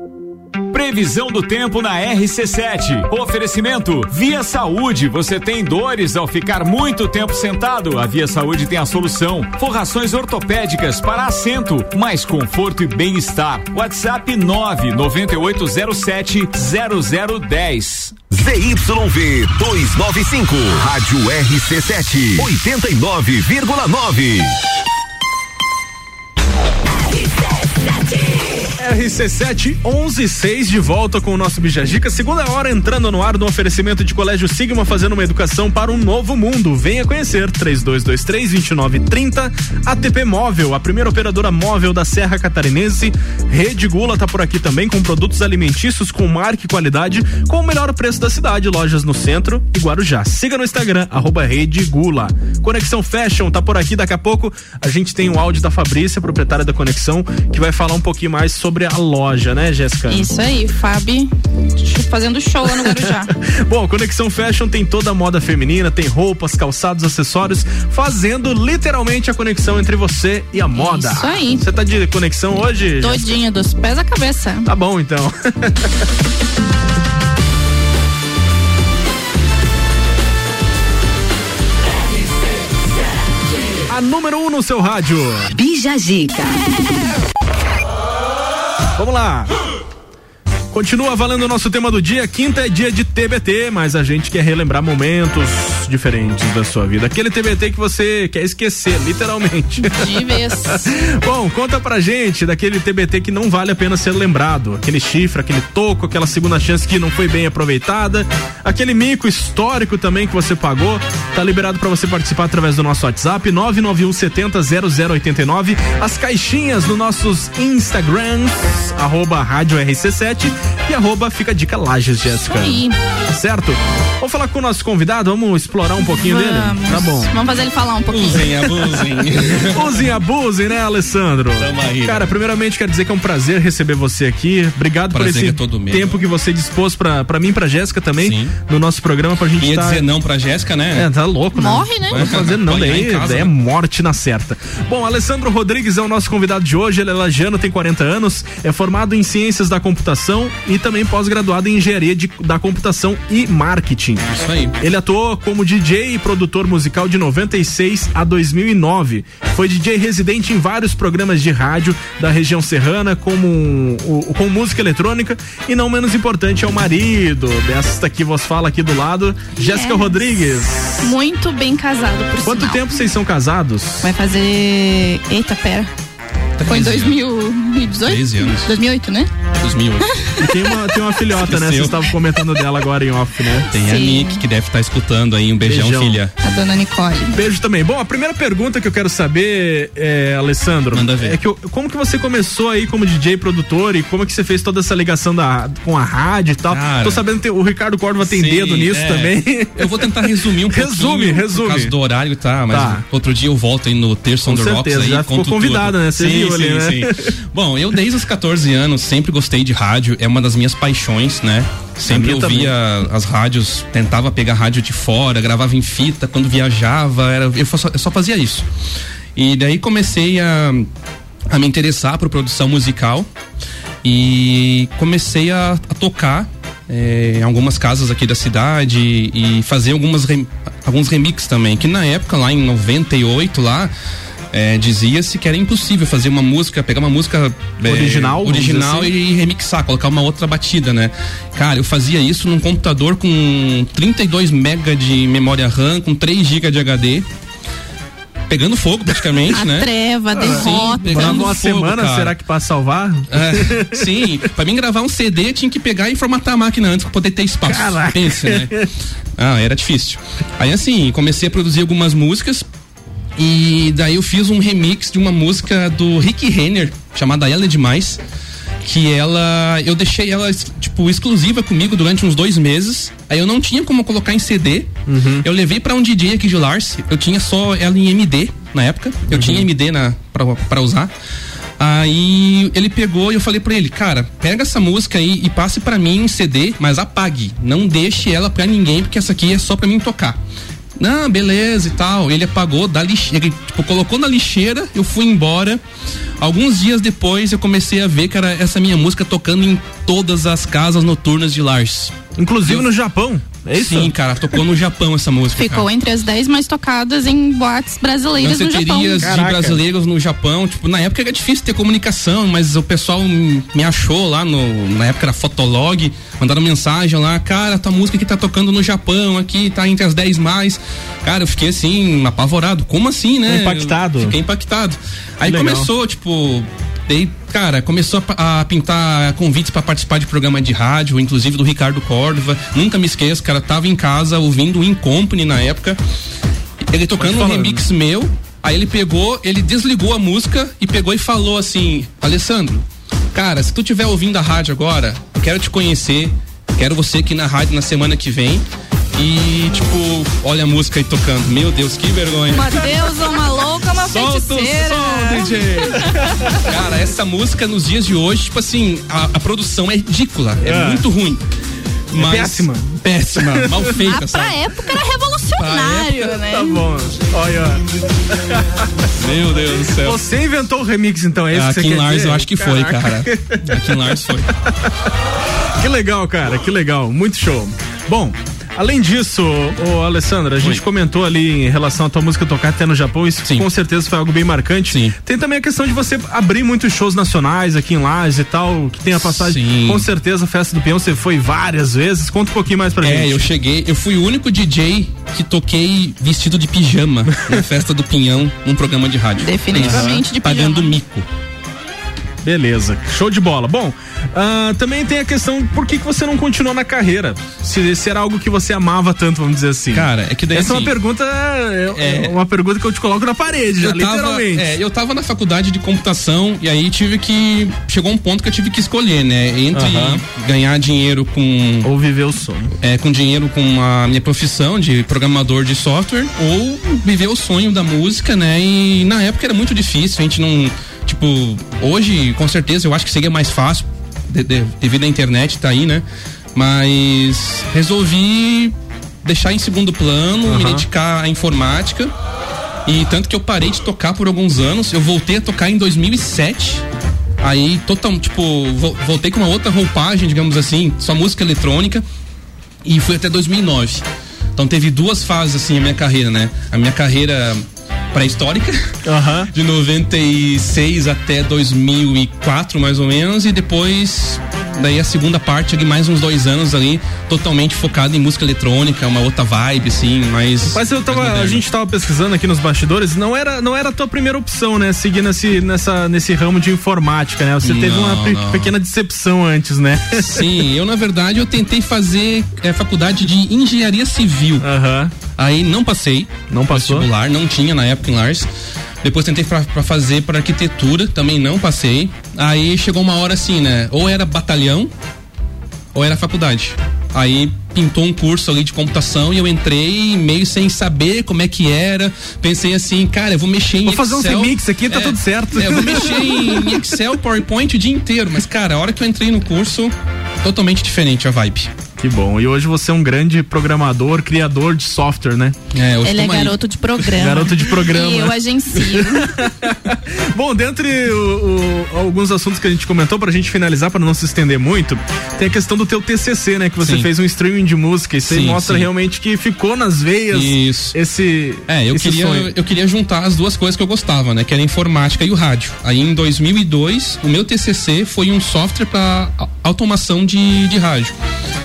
Previsão do tempo na RC7. Oferecimento Via Saúde. Você tem dores ao ficar muito tempo sentado? A Via Saúde tem a solução. Forrações ortopédicas para assento, mais conforto e bem-estar. WhatsApp 99807 0010. ZYV 295, Rádio RC7, 89,9. RC7 116 de volta com o nosso Bijagica, segunda hora entrando no ar do oferecimento de Colégio Sigma fazendo uma educação para um novo mundo. Venha conhecer 3223 2930 ATP Móvel, a primeira operadora móvel da Serra Catarinense. Rede Gula tá por aqui também com produtos alimentícios com marca e qualidade com o melhor preço da cidade, lojas no centro e Guarujá. Siga no Instagram arroba Rede Gula. Conexão Fashion tá por aqui daqui a pouco. A gente tem o um áudio da Fabrícia, proprietária da Conexão, que vai falar um pouquinho mais sobre sobre a loja, né, Jéssica? Isso aí, Fabi fazendo show lá no Guarujá. [laughs] Bom, Conexão Fashion tem toda a moda feminina, tem roupas, calçados, acessórios, fazendo literalmente a conexão entre você e a moda. Isso aí. Você tá de conexão hoje? Todinha, dos pés à cabeça. Tá bom, então. [laughs] A número 1 um no seu rádio. Bija Zica. Vamos lá. Continua valendo o nosso tema do dia. Quinta é dia de TBT, mas a gente quer relembrar momentos diferentes da sua vida. Aquele TBT que você quer esquecer, literalmente. De vez. [laughs] Bom, conta pra gente daquele TBT que não vale a pena ser lembrado. Aquele chifre, aquele toco, aquela segunda chance que não foi bem aproveitada. Aquele mico histórico também que você pagou. Tá liberado para você participar através do nosso WhatsApp 991 70 0089. As caixinhas nos nossos Instagrams, arroba rádio RC7 e arroba fica a dica Lages, Jéssica. aí. Certo? Vamos falar com o nosso convidado, vamos explorar um pouquinho Vamos. dele? Tá bom. Vamos fazer ele falar um pouquinho. Usem, abusem. [laughs] Usem, abusem, né, Alessandro? Tamo aí. Cara, primeiramente quero dizer que é um prazer receber você aqui. Obrigado por Prazer esse é todo meu. tempo que você dispôs pra, pra mim e pra Jéssica também Sim. no nosso programa pra gente Ia tá... dizer não pra Jéssica, né? É, tá louco, né? Morre, né? Não fazer não, daí, casa, daí é né? morte na certa. Bom, Alessandro Rodrigues é o nosso convidado de hoje, ele é lajano, tem 40 anos, é formado em Ciências da Computação e também pós-graduado em Engenharia de- da Computação e Marketing. Isso aí. Ele atuou como DJ e produtor musical de 96 a 2009. Foi DJ residente em vários programas de rádio da região serrana, como o, com música eletrônica e não menos importante é o marido desta que vos fala aqui do lado, Jéssica Yes. Rodrigues. Muito bem casado, por Quanto sinal. tempo vocês são casados? Vai fazer. Eita, pera. Foi em 13 2018? 13 anos. 2008, né? 2008. E tem uma, tem uma filhota, né? Vocês estavam comentando dela agora em off, né? Tem a Sim. Nick que deve estar escutando aí. Um beijão, Beijão. filha. A dona Nicole. Beijo também. Bom, a primeira pergunta que eu quero saber, é, Alessandro, Manda ver. é que como que você começou aí como DJ produtor e como que você fez toda essa ligação da, com a rádio e tal? Cara. Tô sabendo que o Ricardo Córdova tem Sim, dedo nisso é. também. Eu vou tentar resumir um Resume, [laughs] pouquinho. resume. Por causa do horário, tá? Mas Tá. outro dia eu volto aí no Terço on Com the Rocks certeza, aí. já ficou tudo. né? Você sim, viu ali, sim, né? sim. Bom, eu desde os 14 anos sempre gostei de rádio. É uma das minhas paixões, né? Sempre ouvia as rádios, tentava pegar rádio de fora, gravava em fita quando viajava, era, eu só, eu só fazia isso. E daí comecei a, a me interessar por produção musical e comecei a, a tocar eh, em algumas casas aqui da cidade e fazer algumas rem- alguns remixes também, que na época lá em 98 lá eh, dizia-se que era impossível fazer uma música, pegar uma música Original, vamos original assim. e remixar, colocar uma outra batida, né? Cara, eu fazia isso num computador com 32 mega de memória RAM, com 3 GB de HD. Pegando fogo praticamente, A né? treva, Sim, derrota. Pegando uma fogo, semana, cara. será que pra salvar? É, [laughs] sim, pra mim gravar um CD tinha que pegar e formatar a máquina antes pra poder ter espaço. Caraca. Pense, né? Ah, era difícil. Aí assim, comecei a produzir algumas músicas e daí eu fiz um remix de uma música do Rick Renner, chamada Ela é Demais, que ela, eu deixei ela, tipo, exclusiva comigo durante uns dois meses, aí eu não tinha como colocar em CD, eu levei pra um DJ aqui de Lars, eu tinha só ela em MD na época, eu tinha MD na, pra, pra usar, Aí ele pegou e eu falei pra ele, cara, pega essa música aí e passe pra mim em CD, mas apague. Não deixe ela pra ninguém, porque essa aqui é só pra mim tocar. Não, beleza e tal. Ele apagou da lixeira, ele, tipo, colocou na lixeira, eu fui embora. Alguns dias depois eu comecei a ver, cara, essa minha música tocando em todas as casas noturnas de Lars. Inclusive no Japão, é isso? Sim, cara, tocou no Japão essa música. Ficou cara. entre as 10 mais tocadas em boates brasileiras do Japão. De brasileiros no Japão, tipo, na época era difícil ter comunicação, mas o pessoal me achou lá no, na época era Fotolog, mandaram mensagem lá, cara, tua música que tá tocando no Japão aqui, tá entre as 10 mais. Cara, eu fiquei assim, apavorado, como assim, né? Impactado. Eu Fiquei impactado. Aí Legal. começou, tipo, daí, cara, começou a, a pintar convites pra participar de programa de rádio, inclusive do Ricardo Córdova. Nunca me esqueço, cara, tava em casa ouvindo o Incompany na época. Ele tocando um remix meu, aí ele pegou, ele desligou a música e pegou e falou assim: Alessandro, cara, se tu estiver ouvindo a rádio agora, eu quero te conhecer, quero você aqui na rádio na semana que vem. E, tipo, olha a música aí tocando. Meu Deus, que vergonha. Louca. Como a Solta o feiticeira. som, DJ. [laughs] Cara, essa música nos dias de hoje, tipo assim, a, a produção é ridícula, é, É. muito ruim. Mas, péssima. Péssima, mal feita, Ah, sabe? pra época era revolucionário, Pra né? Tá bom. Olha. Meu Deus do céu. Você inventou o remix, então, é isso A que Kim Lars dizer? eu acho que foi, Caraca. cara. [laughs] A Kim Lars foi. Que legal, cara, que legal, muito show. Bom, além disso, ô Alessandra, a gente comentou ali em relação à tua música tocar até no Japão, isso com certeza foi algo bem marcante. Sim. Tem também a questão de você abrir muitos shows nacionais aqui em Lages e tal, que tem a passagem. Sim. Com certeza, a Festa do Peão você foi várias vezes. Conta um pouquinho mais pra É, gente. eu cheguei, eu fui o único DJ que toquei vestido de pijama na [laughs] festa do Pinhão, num programa de rádio. Definitivamente de Pagando mico. Beleza, show de bola. Bom, ah, também tem a questão por que, que você não continuou na carreira? Se, se era algo que você amava tanto, vamos dizer assim. Cara, é que daí Essa é uma assim, pergunta, é, é- uma pergunta que eu te coloco na parede, já, eu tava, literalmente. é, eu tava na faculdade de computação e aí tive que. Chegou um ponto que eu tive que escolher, né? Entre Aham. ganhar dinheiro com. Ou viver o sonho. É, com dinheiro com a minha profissão de programador de software, ou viver o sonho da música, né? E na época era muito difícil, a gente não. Tipo, hoje, com certeza, eu acho que seria mais fácil, de- de- devido à internet, tá aí, né? Mas resolvi deixar em segundo plano, me Aham. dedicar à informática. E tanto que eu parei de tocar por alguns anos. Eu voltei a tocar em 2007. Aí, total, tipo, vo- voltei com uma outra roupagem, digamos assim, só música eletrônica. E fui até 2009. Então teve duas fases assim a minha carreira, né? A minha carreira pré-histórica, de 96 até 2004 mais ou menos, e depois daí a segunda parte ali mais uns dois anos ali totalmente focado em música eletrônica, uma outra vibe assim, mais. Mas eu tava, a gente tava pesquisando aqui nos bastidores, não era, não era a tua primeira opção, né? Seguir nesse, nessa, nesse ramo de informática, né? Você teve Não, uma pe- não. pequena decepção antes, né? [laughs] Sim, eu na verdade eu tentei fazer é, faculdade de engenharia civil. Aí não passei. Não passou? Vestibular, não tinha na época em Lars. Depois tentei pra, pra fazer para arquitetura, também não passei. Aí chegou uma hora assim, né? Ou era batalhão, ou era faculdade. Aí pintou um curso ali de computação e eu entrei meio sem saber como é que era. Pensei assim, cara, eu vou mexer em Vou fazer Excel. uns remix aqui, tá É, tudo certo. é, eu vou mexer [laughs] em Excel, PowerPoint o dia inteiro. Mas, cara, a hora que eu entrei no curso, totalmente diferente a vibe. Que bom. E hoje você é um grande programador, criador de software, né? É, Ele é garoto de programa. Garoto de programa. E eu agencio. [laughs] Bom, dentre o- o- alguns assuntos que a gente comentou, pra gente finalizar, pra não se estender muito, tem a questão do teu TCC, né? Que você Sim. fez um streaming de música. Isso aí Sim, mostra sim. realmente que ficou nas veias Isso. esse. É, eu esse queria, sonho. eu queria juntar as duas coisas que eu gostava, né? Que era a informática e o rádio. Aí em 2002, o meu TCC foi um software para automação de, de rádio.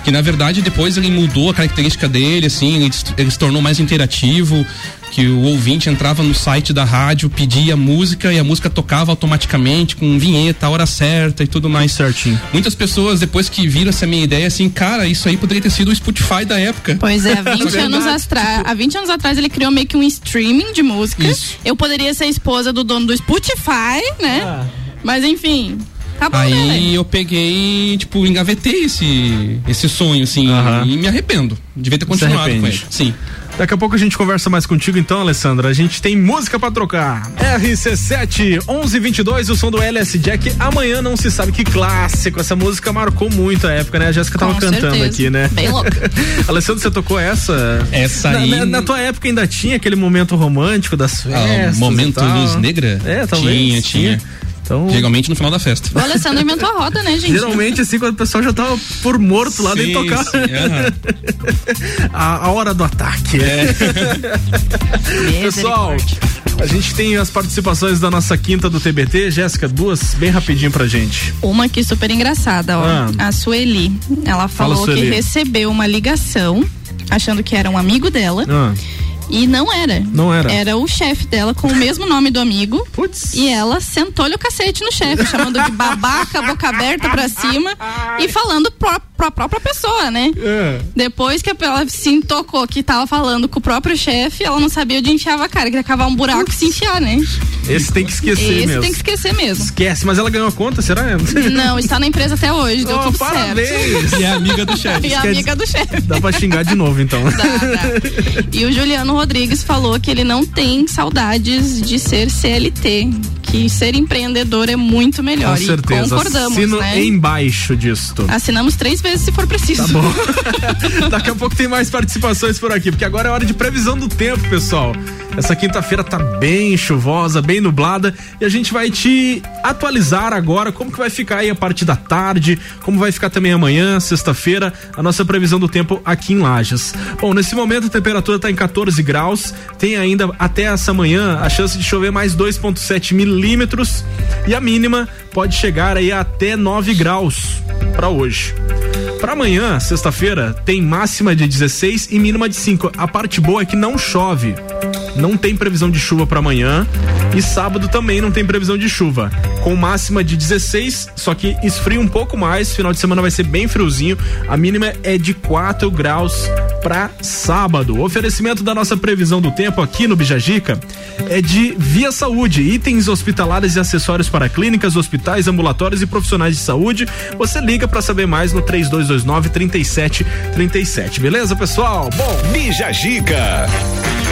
Que na verdade depois ele mudou a característica dele, assim, ele, se- ele se tornou mais interativo. Que o ouvinte entrava no site da rádio, pedia música e a música tocava automaticamente com vinheta, a hora certa e tudo mais. Certinho. Muitas pessoas, depois que viram essa minha ideia, assim, cara, isso aí poderia ter sido o Spotify da época. Pois é, há 20 Só que- anos atrás, há 20 anos atrás ele criou meio que um streaming de música. Isso. Eu poderia ser a esposa do dono do Spotify, né? Mas enfim, tá bom, né? Aí eu peguei, tipo, engavetei esse, esse sonho, assim, e me arrependo. Devia ter continuado com ele. Sim. Daqui a pouco a gente conversa mais contigo então, Alessandra. A gente tem música pra trocar. RC7 1122, o som do LS Jack. Amanhã não se sabe que clássico. Essa música marcou muito a época, né? A Jéssica tava cantando aqui, né? Bem louca. [laughs] Alessandra, você tocou essa? Essa na, aí- Na, na tua época ainda tinha aquele momento romântico das festas. Ah, momento e tal. luz negra? É, talvez. Tinha, tinha. Então, Geralmente no final da festa. O Alessandro inventou a roda, né, gente? Geralmente, assim, quando o pessoal já tava por morto lá, nem Sim, tocar. sim, aham. [laughs] a, a hora do ataque. É. Pessoal, a gente tem as participações da nossa quinta do TBT. Jéssica, duas bem rapidinho pra gente. Uma aqui super engraçada, ó. Ah. A Sueli. Ela Fala, falou Sueli. que recebeu uma ligação achando que era um amigo dela. Ah, E não era. Não era. Era o chefe dela com o mesmo nome do amigo. Putz. E ela sentou-lhe o cacete no chefe, chamando de babaca, boca aberta pra cima e falando pra, pra própria pessoa, né? É. Depois que ela se tocou que tava falando com o próprio chefe, ela não sabia onde enfiava a cara, que ia cavar um buraco e se enfiar, né? Esse tem que esquecer Esse mesmo. tem que esquecer mesmo. Esquece, mas ela ganhou a conta, será? Não, está na empresa até hoje, deu Oh, tudo parabéns. certo. E é amiga do chefe. E Quer amiga do chefe. Dá pra xingar de novo, então. Dá, dá. E o Juliano Rodrigues falou que ele não tem saudades de ser CLT, que ser empreendedor é muito melhor. Com certeza. E concordamos, Assino né? embaixo disto. Assinamos três vezes se for preciso. Tá bom. [laughs] Daqui a pouco tem mais participações por aqui, porque agora é hora de previsão do tempo, pessoal. Essa quinta-feira tá bem chuvosa, bem nublada, e a gente vai te atualizar agora como que vai ficar aí a parte da tarde, como vai ficar também amanhã, sexta-feira, a nossa previsão do tempo aqui em Lages. Bom, nesse momento a temperatura tá em 14 graus, tem ainda até essa manhã a chance de chover mais 2,7 milímetros e a mínima pode chegar aí até 9 graus para hoje. Para amanhã, sexta-feira, tem máxima de 16 e mínima de 5. A parte boa é que não chove. Não tem previsão de chuva para amanhã e sábado também não tem previsão de chuva. Com máxima de 16, só que esfria um pouco mais. Final de semana vai ser bem friozinho. A mínima é de 4 graus para sábado. O oferecimento da nossa previsão do tempo aqui no Bijagica é de Via Saúde, itens hospitalares e acessórios para clínicas, hospitais, ambulatórios e profissionais de saúde. Você liga para saber mais no 3229 3737. Beleza, pessoal? Bom, Bijagica.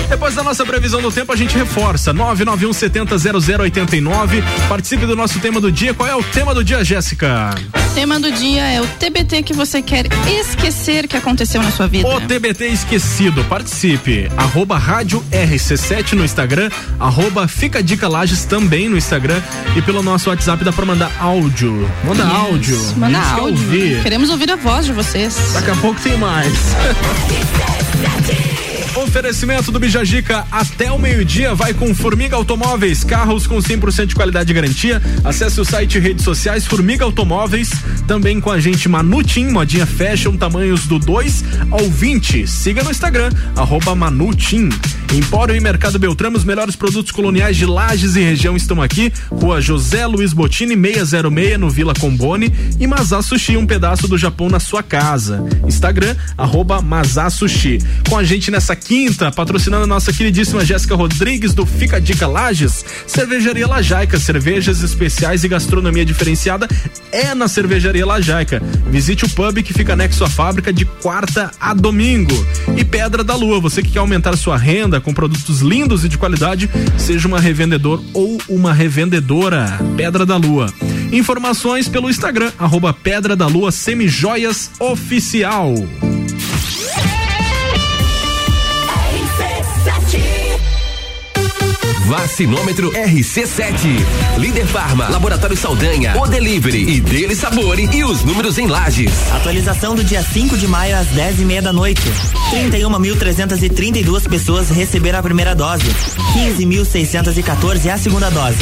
Depois da nossa previsão do tempo, a gente reforça. 991 70 0089. Participe do nosso tema do dia. Qual é o tema do dia, Jéssica? O tema do dia é o TBT que você quer esquecer que aconteceu na sua vida. O TBT esquecido. Participe. Arroba Rádio RC7 no Instagram. Arroba Fica Dica Lages também no Instagram. E pelo nosso WhatsApp dá pra mandar áudio. Manda Yes, áudio. Manda gente quer áudio. ouvir. Queremos ouvir a voz de vocês. Daqui a pouco tem mais. [laughs] Oferecimento do Bijagica até o meio-dia vai com Formiga Automóveis, carros com 100% de qualidade e garantia. Acesse o site e redes sociais Formiga Automóveis, também com a gente Manutim, modinha fashion, tamanhos do 2 ao 20. Siga no Instagram, arroba Manutim. Empório e Mercado Beltrame, os melhores produtos coloniais de Lages e região estão aqui. Rua José Luiz Botini, 606, no Vila Combone. E Mazá Sushi, um pedaço do Japão na sua casa. Instagram, arroba Mazá Sushi. Com a gente nessa quinta, patrocinando a nossa queridíssima Jéssica Rodrigues do Fica Dica Lages, Cervejaria Lajaica, cervejas especiais e gastronomia diferenciada é na Cervejaria Lajaica. Visite o pub que fica anexo à fábrica de quarta a domingo. E Pedra da Lua, você que quer aumentar sua renda com produtos lindos e de qualidade, seja uma revendedor ou uma revendedora. Pedra da Lua. Informações pelo Instagram, arroba Pedra da Lua Semijoias Oficial. Vacinômetro RC7. Líder Farma, Laboratório Saldanha, O Delivery e Dele Sabore e os números em lajes. Atualização do dia 5 de maio às 10 e meia da noite. 31.332 pessoas receberam a primeira dose. 15.614 a segunda dose.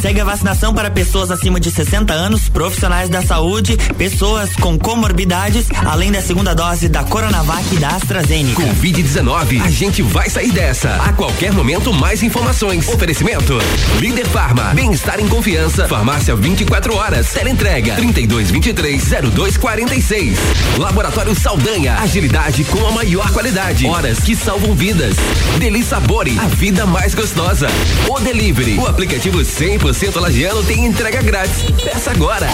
Segue a vacinação para pessoas acima de 60 anos, profissionais da saúde, pessoas com comorbidades, além da segunda dose da Coronavac e da AstraZeneca. Covid-19, a gente vai sair dessa. A qualquer momento, mais informações. Oferecimento: Líder Farma, bem-estar em confiança. Farmácia 24 horas. Teleentrega 3223-0246. Laboratório Saldanha, agilidade com a maior qualidade. Horas que salvam vidas. Deli Sabore, a vida mais gostosa. O Delivery, o aplicativo 100% lagiano tem entrega grátis. Peça agora.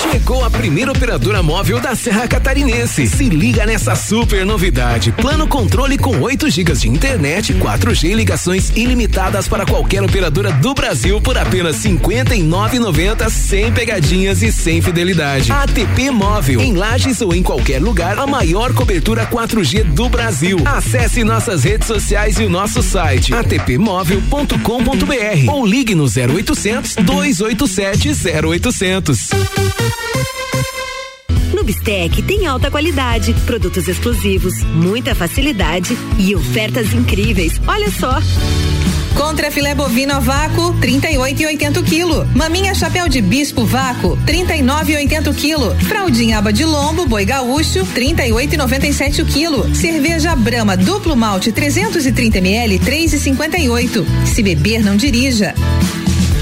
Chegou a primeira operadora móvel da Serra Catarinense. Se liga nessa super novidade. Plano controle com 8 GB de internet, 4G e ligações ilimitadas para qualquer operadora do Brasil por apenas R$ 59,90 sem pegadinhas e sem fidelidade. ATP Móvel. Em Lages ou em qualquer lugar, a maior cobertura 4G do Brasil. Acesse nossas redes sociais e o nosso site atpmóvel.com.br ou ligue no 0800 287 0800. No Bistec tem alta qualidade, produtos exclusivos, muita facilidade e ofertas incríveis. Olha só. Contra filé bovino a vácuo, 38,80 kg. Maminha chapéu de bispo vácuo, 39,80 kg. Fraldinha aba de lombo boi gaúcho, 38,97 kg. Cerveja Brama duplo malte 330 ml, 3,58. Se beber não dirija.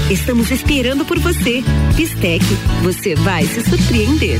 Estamos esperando por você. Bistec, você vai se surpreender.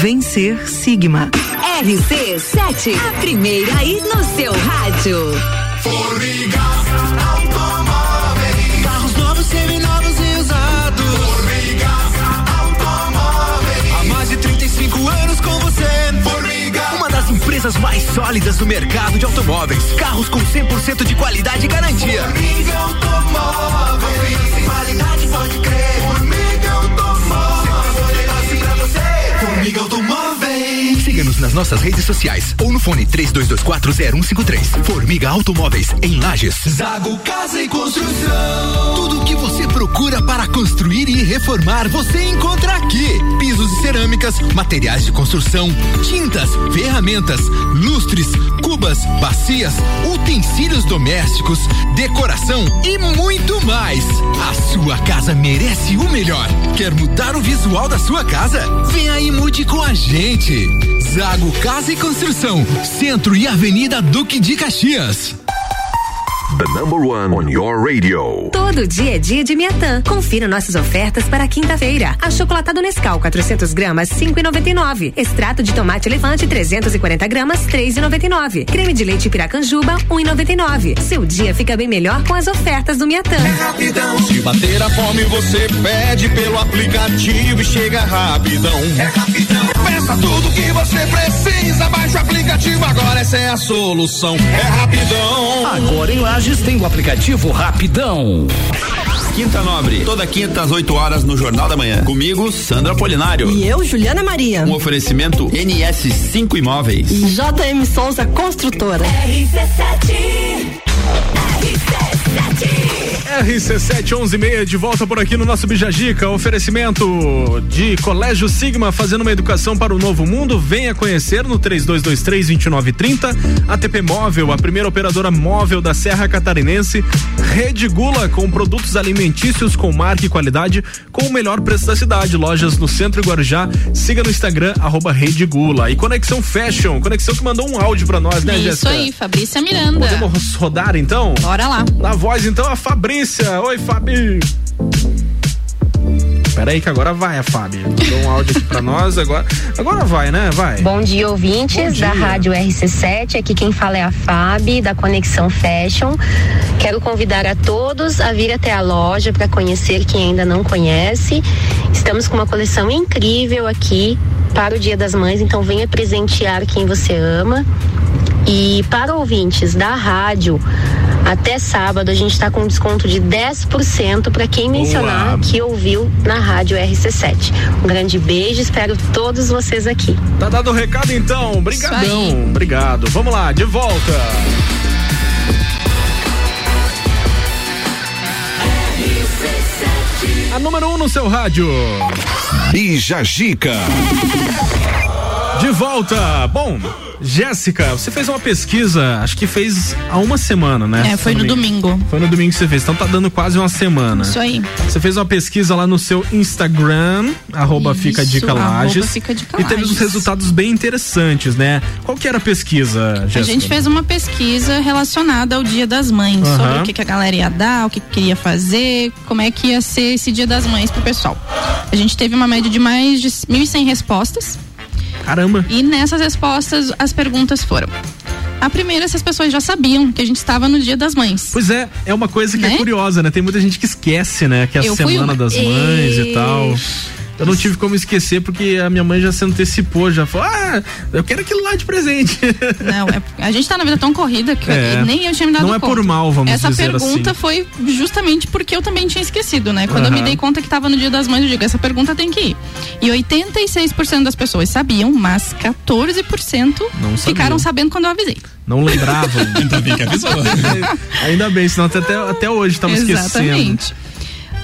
Vencer Sigma. RC7, a primeira aí no seu rádio. Formiga Automóveis. Carros novos, seminovos e usados. Formiga Automóveis. Há mais de 35 anos com você. Formiga. Uma das empresas mais sólidas do mercado de automóveis. Carros com 100% de qualidade e garantia. Formiga Automóveis. Qualidade pode Siga-nos nas nossas redes sociais ou no fone 32240153. Formiga Automóveis em Lages. Zago Casa e Construção. Tudo o que você procura para construir e reformar, você encontra aqui. Pisos e cerâmicas, materiais de construção, tintas, ferramentas, lustres, cubas, bacias, utensílios domésticos, decoração e muito mais. A sua casa merece o melhor. Quer mudar o visual da sua casa? Vem aí e mude com a gente. Zago Casa e Construção, Centro e Avenida Duque de Caxias. The number one on your radio. Todo dia é dia de Miatã. Confira nossas ofertas para quinta-feira. Achocolatado Nescau 400 gramas 5,99. Extrato de tomate elefante 340 gramas 3,99. Creme de leite Piracanjuba 1,99. Seu dia fica bem melhor com as ofertas do Miatã. É rapidão. Se bater a fome, você pede pelo aplicativo e chega rapidão. É rapidão. Peça tudo que você precisa. Baixe o aplicativo agora, essa é a solução. É rapidão. Agora em Lages tem o aplicativo Rapidão. Quinta Nobre, toda quinta às 8 horas no Jornal da Manhã. Comigo, Sandra Polinário. E eu, Juliana Maria. Um oferecimento NS5 Imóveis. E JM Souza Construtora. RC7. RC7 11:30 de volta por aqui no nosso Bijagica. Oferecimento de Colégio Sigma fazendo uma educação para o novo mundo. Venha conhecer no 3223-2930. ATP Móvel, a primeira operadora móvel da Serra Catarinense. Rede Gula com produtos alimentícios com marca e qualidade com o melhor preço da cidade. Lojas no Centro e Guarujá. Siga no Instagram arroba Rede Gula. E Conexão Fashion, Conexão que mandou um áudio para nós, né, Isso Jéssica? aí, Fabrícia Miranda. Podemos rodar então? Bora lá. Na voz então a Fabrícia. Oi, Fabi. Pera aí que agora vai a Fábio. Mandou um áudio aqui pra nós, agora, agora vai, né? Vai. Bom dia, ouvintes Bom dia. da Rádio RC7. Aqui quem fala é a Fábio, da Conexão Fashion. Quero convidar a todos a vir até a loja para conhecer quem ainda não conhece. Estamos com uma coleção incrível aqui para o Dia das Mães, então venha presentear quem você ama. E para ouvintes da rádio, até sábado a gente está com um desconto de 10% para quem mencionar Boa. que ouviu na rádio RC7. Um grande beijo, espero todos vocês aqui. Tá dado o recado então. Obrigadão. Obrigado. Vamos lá, de volta. A número 1 um no seu rádio. Bija Gica. De volta. Bom, Jéssica, você fez uma pesquisa, acho que fez há uma semana, né? É, foi no me- domingo. Foi no domingo que você fez, então tá dando quase uma semana. Isso aí. Você fez uma pesquisa lá no seu Instagram, arroba Isso, Fica Dica Lages. Fica Dica E teve uns resultados bem interessantes, né? Qual que era a pesquisa, Jéssica? A gente fez uma pesquisa relacionada ao Dia das Mães, Aham. sobre o que, que a galera ia dar, o que, que queria fazer, como é que ia ser esse Dia das Mães pro pessoal. A gente teve uma média de mais de 1.100 respostas. Caramba! E nessas respostas, as perguntas foram. A primeira, se as pessoas já sabiam que a gente estava no Dia das Mães. Pois é, é uma coisa que Né? é curiosa, né? Tem muita gente que esquece, né? Que é a Eu semana das mães e E- tal. Eu não tive como esquecer porque a minha mãe já se antecipou, já falou: Ah, eu quero aquilo lá de presente. [laughs] Não, é, a gente tá na vida tão corrida que É. nem eu tinha me dado Não é conta. por mal, vamos Essa dizer pergunta assim. foi justamente porque eu também tinha esquecido, né? Quando eu me dei conta que tava no Dia das Mães, eu digo, essa pergunta tem que ir. E 86% das pessoas sabiam, mas 14% Não ficaram sabiam. sabendo quando eu avisei. Não lembravam. [laughs] Ainda bem que avisou. [laughs] Ainda bem, senão até, até hoje tava esquecendo. Exatamente.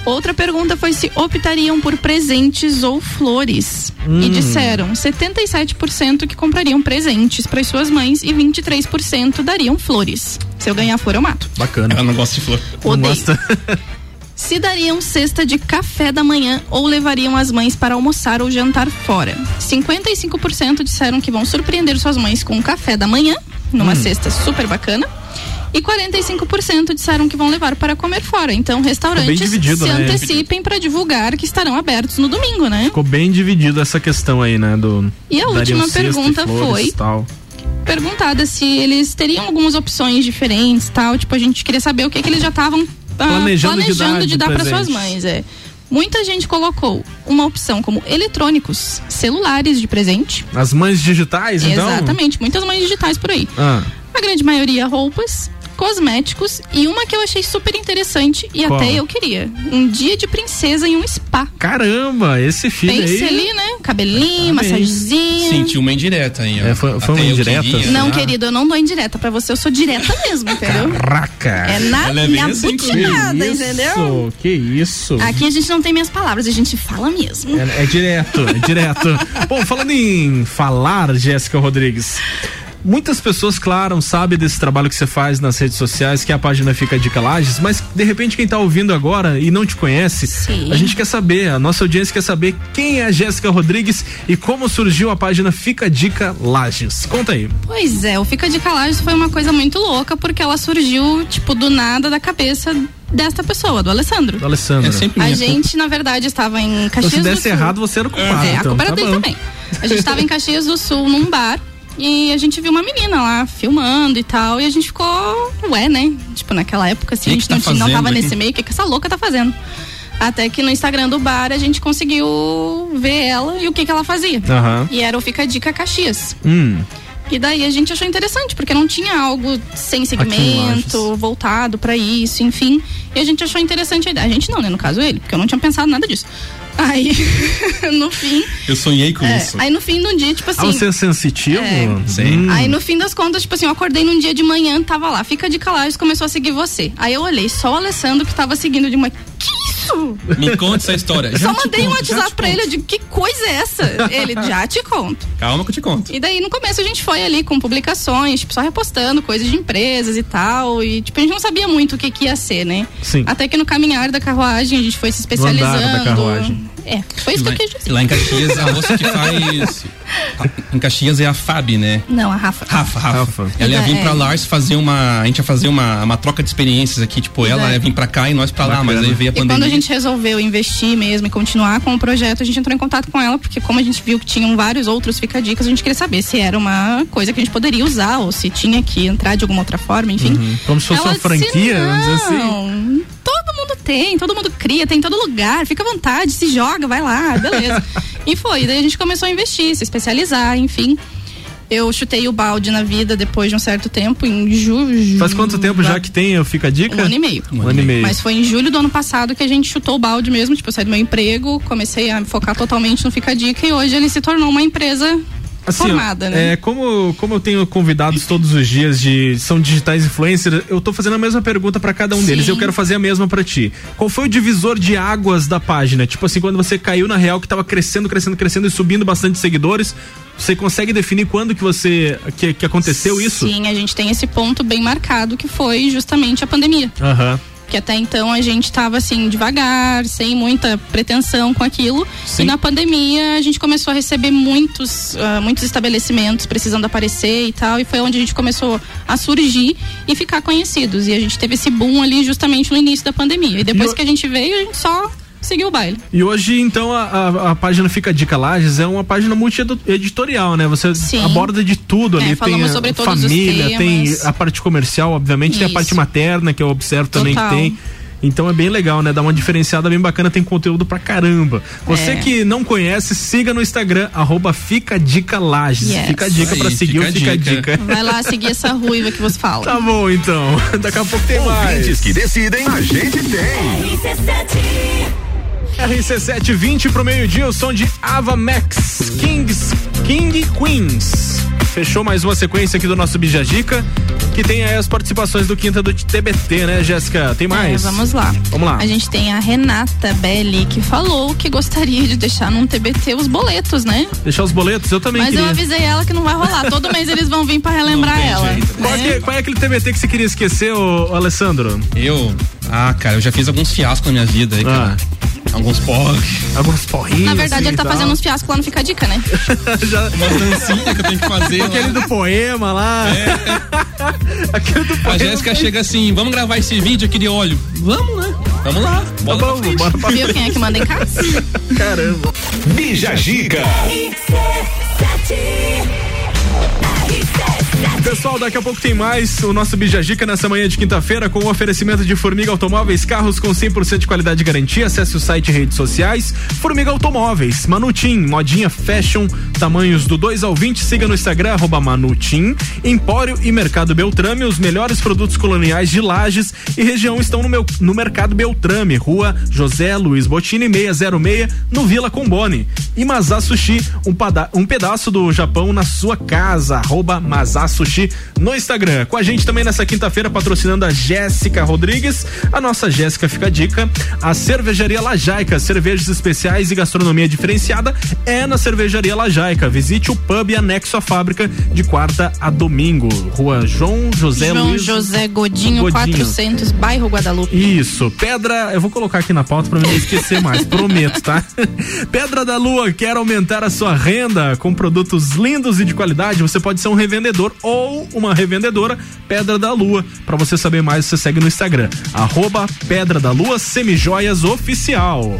Outra pergunta foi se optariam por presentes ou flores. Hum. E disseram 77% que comprariam presentes para suas mães e 23% dariam flores. Se eu ganhar flor, eu mato. Bacana. Ela não gosta de flor. Odeio. [laughs] Se dariam cesta de café da manhã ou levariam as mães para almoçar ou jantar fora. 55% disseram que vão surpreender suas mães com um café da manhã, numa Hum. cesta super bacana. E 45% disseram que vão levar para comer fora. Então, restaurantes se né? antecipem para divulgar que estarão abertos no domingo, né? Ficou bem dividido essa questão aí, né? Do, E a última pergunta flores foi- Tal. Perguntada se eles teriam algumas opções diferentes, tal. Tipo, a gente queria saber o que, que eles já estavam ah, Planejando de dar dar para suas mães. É. Muita gente colocou uma opção como eletrônicos, celulares de presente. As mães digitais, então? Exatamente, muitas mães digitais por aí. Ah, A grande maioria roupas, cosméticos e uma que eu achei super interessante e Qual? até eu queria. Um dia de princesa em um spa. caramba, esse filho Pense aí. ali, né? Cabelinho, massagezinho. Sentiu uma indireta aí, ó. É, foi- foi uma indireta, queria. Não, Ah. querido, eu não dou indireta pra você, eu sou direta mesmo, entendeu? Caraca. É na, Ela é na assim butinada, Que entendeu? Isso, que isso. Aqui a gente não tem minhas palavras, a gente fala mesmo. É, é direto, é direto. [laughs] Bom, falando em falar, Jéssica Rodrigues. Muitas pessoas, claro, sabem desse trabalho que você faz nas redes sociais, que é a página Fica Dica Lages, mas de repente quem tá ouvindo agora e não te conhece, Sim. a gente quer saber, a nossa audiência quer saber quem é a Jéssica Rodrigues e como surgiu a página Fica Dica Lages. Conta aí. Pois é, o Fica de Calagem foi uma coisa muito louca, porque ela surgiu, tipo, do nada da cabeça desta pessoa, do Alessandro. Do Alessandro. É sempre A gente, na verdade, estava em Então, Caxias se do desse Sul. errado, você era o culpado. É, a então. culpa era Tá dele bom. também. A gente tava em Caxias do Sul num bar e a gente viu uma menina lá filmando e tal. E a gente ficou, ué, né? Tipo, naquela época, assim, Que a gente tá não, não tava aqui? nesse meio, o que, que essa louca tá fazendo? Até que no Instagram do bar a gente conseguiu ver ela e o que, que ela fazia. Aham. E era o Fica Dica Caxias. Hum. E daí a gente achou interessante, porque não tinha algo sem em segmento, voltado pra isso, enfim. E a gente achou interessante a ideia. A gente não, né? No caso ele, porque eu não tinha pensado nada disso. Aí, [laughs] no fim. Eu sonhei com é, isso. aí no fim do dia, tipo assim. Ah, você é sensitivo? É. Sim. Aí no fim das contas, tipo assim, eu acordei num dia de manhã, tava lá, fica de calagem, começou a seguir você. Aí eu olhei, só o Alessandro que tava seguindo de uma. Isso? Me conta essa história. Já Só mandei um WhatsApp pra conto. ele, eu digo, que coisa é essa? Ele, já te conto. Calma que eu te conto. E daí no começo a gente foi ali com publicações, tipo, só repostando coisas de empresas e tal. E tipo, a gente não sabia muito o que, que ia ser, né? Sim. Até que no caminhar da carruagem a gente foi se especializando. andar da carruagem. É, foi isso lá, que eu quis dizer. lá em Caxias, a moça que faz. Em Caxias é a Fábio, né? Não, a Rafa. Rafa, Rafa. Rafa. Ela ia vir É. pra Lars fazer uma. A gente ia fazer uma, uma troca de experiências aqui. Tipo, ela ia vir pra cá e nós pra lá, Bacana. mas aí veio a E pandemia. quando a gente resolveu investir mesmo e continuar com o projeto, a gente entrou em contato com ela, porque como a gente viu que tinham vários outros fica dicas, a gente queria saber se era uma coisa que a gente poderia usar ou se tinha que entrar de alguma outra forma, enfim. Uhum. Como se fosse Ela uma franquia, disse, vamos dizer assim. "Não, Todo mundo tem, todo mundo cria, tem em todo lugar, fica à vontade, se joga, vai lá, beleza. [laughs] e foi, daí a gente começou a investir, se especializar, enfim. Eu chutei o balde na vida depois de um certo tempo, em julho. Faz quanto tempo já que tem o Fica a Dica? Um ano e meio. Um ano e meio. Mas foi em julho do ano passado que a gente chutou o balde mesmo. Tipo, eu saí do meu emprego, comecei a focar totalmente no Fica a Dica e hoje ele se tornou uma empresa Assim, formada, né? É, como, como eu tenho convidados todos os dias de são digitais influencers, eu tô fazendo a mesma pergunta pra cada um Sim. deles. Eu quero fazer a mesma pra ti. Qual foi o divisor de águas da página? Tipo assim, quando você caiu na real que tava crescendo, crescendo, crescendo e subindo bastante seguidores, você consegue definir quando que você que, que aconteceu isso? Sim, a gente tem esse ponto bem marcado que foi justamente a pandemia. Aham. Que até então a gente tava assim, devagar, sem muita pretensão com aquilo. Sim. E na pandemia a gente começou a receber muitos, ah, muitos estabelecimentos precisando aparecer e tal. E foi onde a gente começou a surgir e ficar conhecidos. E a gente teve esse boom ali justamente no início da pandemia. E depois E o- que a gente veio, a gente só seguiu o baile. E hoje, então, a, a, a página Fica a Dica Lages é uma página multi-editorial, né? Você Sim. aborda de tudo É, ali. tem a sobre todos os família, tem a parte comercial, obviamente, tem a Isso. parte materna, que eu observo também Total. que tem. Então é bem legal, né? Dá uma diferenciada bem bacana, tem conteúdo pra caramba. Você É. que não conhece, siga no Instagram, arroba Fica Dica Lages. Yes. Fica a dica Aí, pra seguir fica o Fica a dica. Dica. Vai lá seguir essa ruiva que você fala. [laughs] Tá bom, então. [laughs] Daqui a pouco tem mais. Ouvintes que decidem, a gente tem. RC720 pro meio-dia, o som de Ava Max, Kings, King Queens. Fechou mais uma sequência aqui do nosso Bija Dica. que tem aí as participações do Quinta do TBT, né, Jéssica? Tem mais? É, vamos lá. Vamos lá. A gente tem a Renata Belli que falou que gostaria de deixar num TBT os boletos, né? Deixar os boletos? Eu também Mas queria. eu avisei ela que não vai rolar. Todo mês eles vão vir pra [laughs] relembrar ela. Qual, é que- qual é aquele TBT que você queria esquecer, ô, ô Alessandro? Eu? Ah, cara, eu já fiz alguns fiascos na minha vida aí, cara. Alguns porros. Alguns porrinhos. Na verdade, assim, ele tá tal. fazendo uns fiascos lá no Fica a Dica, né? [laughs] Já... Umas dancinhas que eu tenho que fazer. Aquele do poema lá. [laughs] Aquele do A poema. Jéssica chega assim, vamos gravar esse vídeo aqui de óleo. Vamos, né? Vamos lá. Tá bom, pra frente. bora pra Viu quem é que manda em casa? [laughs] Caramba. Bija Gica. Pessoal, daqui a pouco tem mais o nosso Bijagica nessa manhã de quinta-feira com o oferecimento de Formiga Automóveis, carros com 100% de qualidade e garantia. Acesse o site e redes sociais. Formiga Automóveis, Manutim, modinha fashion, tamanhos do 2 ao 20. Siga no Instagram, Manutim. Empório e Mercado Beltrame, os melhores produtos coloniais de Lages e região estão no, meu, no Mercado Beltrame, rua José Luiz Botini 606, no Vila Combone. E Mazá Sushi, um, pada- um pedaço do Japão na sua casa, arroba Sushi no Instagram. Com a gente também nessa quinta-feira, patrocinando a Jéssica Rodrigues. A nossa Jéssica fica a dica. A cervejaria Lajaica, cervejas especiais e gastronomia diferenciada é na cervejaria Lajaica. Visite o pub anexo à fábrica de quarta a domingo. Rua João José João Luiz. José Godinho, Godinho. 400, bairro Guadalupe. Isso, Pedra, eu vou colocar aqui na pauta pra mim não esquecer mais, [laughs] prometo, tá? Pedra da Lua quer aumentar a sua renda com produtos lindos e de qualidade. Você pode ser um revendedor ou uma revendedora Pedra da Lua. Pra você saber mais, você segue no Instagram, arroba Pedra da Lua Semijoias Oficial.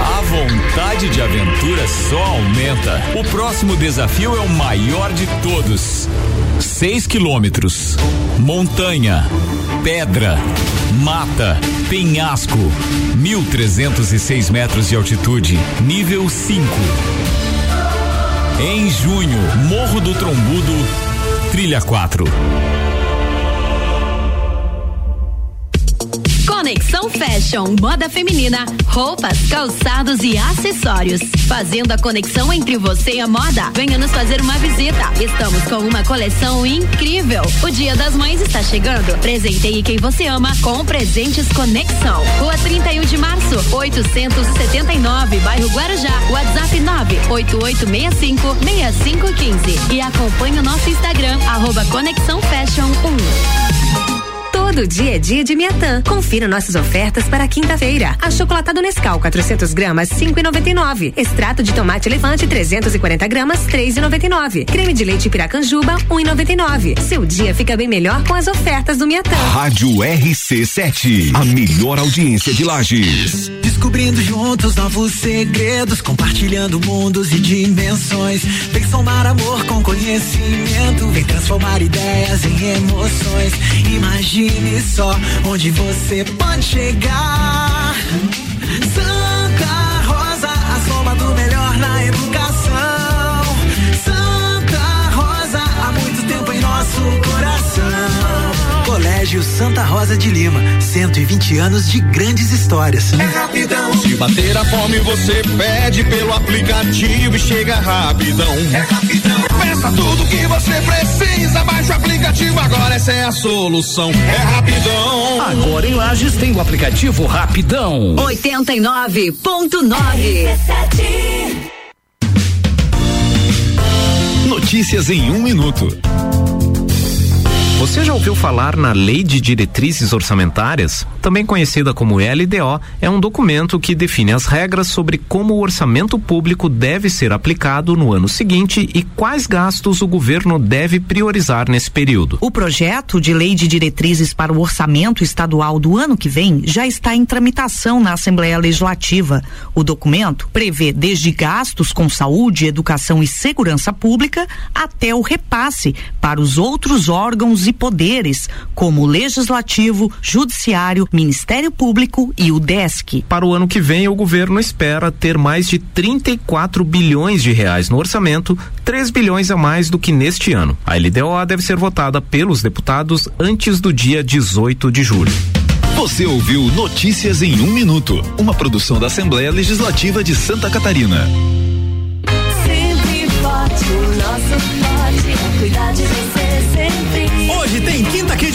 A vontade de aventura só aumenta. O próximo desafio é o maior de todos. 6 quilômetros. Montanha. Pedra. Mata. Penhasco. 1.306 metros de altitude. Nível 5. Em junho, Morro do Trombudo. Trilha 4. Conexão Fashion, moda feminina, roupas, calçados e acessórios. Fazendo a conexão entre você e a moda. Venha nos fazer uma visita. Estamos com uma coleção incrível. O Dia das Mães está chegando. Presenteie quem você ama com presentes Conexão. Rua 31 de março, 879, bairro Guarujá. WhatsApp 98865 6515. E acompanhe o nosso Instagram, arroba Conexão Fashion 1. Todo dia é dia de Miatã. Confira nossas ofertas para quinta-feira. Achocolatado Nescau 400 gramas 5,99. Extrato de tomate elefante 340 gramas 3,99. Creme de leite Piracanjuba 1,99. Seu dia fica bem melhor com as ofertas do Miatã. Rádio RC7, a melhor audiência de Lages. Descobrindo juntos novos segredos, compartilhando mundos e dimensões. Vem somar amor com conhecimento, vem transformar ideias em emoções. Imagine só onde você pode chegar. Santa Colégio Santa Rosa de Lima, 120 anos de grandes histórias. É rapidão. Se bater a fome, você pede pelo aplicativo e chega rapidão. É rapidão. Peça tudo que você precisa, baixa o aplicativo agora, essa é a solução. É rapidão. Agora em Lages tem o aplicativo Rapidão. 89.9. Notícias em um minuto. Você já ouviu falar na Lei de Diretrizes Orçamentárias? Também conhecida como LDO, é um documento que define as regras sobre como o orçamento público deve ser aplicado no ano seguinte e quais gastos o governo deve priorizar nesse período. O projeto de lei de diretrizes para o orçamento estadual do ano que vem já está em tramitação na Assembleia Legislativa. O documento prevê desde gastos com saúde, educação e segurança pública até o repasse para os outros órgãos e poderes, como o Legislativo, Judiciário, Ministério Público e o DESC. Para o ano que vem, o governo espera ter mais de 34 bilhões de reais no orçamento, 3 bilhões a mais do que neste ano. A LDO deve ser votada pelos deputados antes do dia 18 de julho. Você ouviu Notícias em um minuto, uma produção da Assembleia Legislativa de Santa Catarina. Cuidar de você sempre.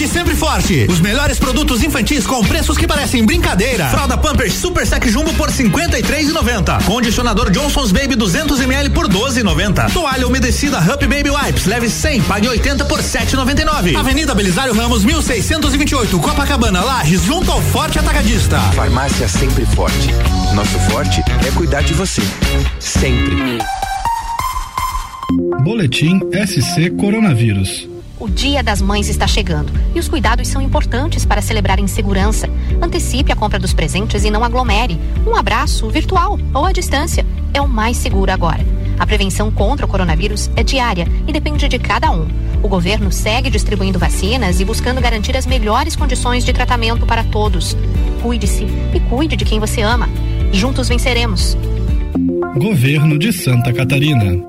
Sempre Forte. Os melhores produtos infantis com preços que parecem brincadeira. Fralda Pampers Super Sec Jumbo por 53,90. Condicionador Johnson's Baby 200 ml por 12,90. Toalha umedecida Happy Baby Wipes leve 100, pague 80 por 7,99. Avenida Belisário Ramos 1628, Copacabana, Lages, junto ao Forte Atacadista. Farmácia Sempre Forte. Nosso forte é cuidar de você. Sempre. Boletim SC Coronavírus. O Dia das Mães está chegando e os cuidados são importantes para celebrar em segurança. Antecipe a compra dos presentes e não aglomere. Um abraço, virtual ou à distância, é o mais seguro agora. A prevenção contra o coronavírus é diária e depende de cada um. O governo segue distribuindo vacinas e buscando garantir as melhores condições de tratamento para todos. Cuide-se e cuide de quem você ama. Juntos venceremos. Governo de Santa Catarina.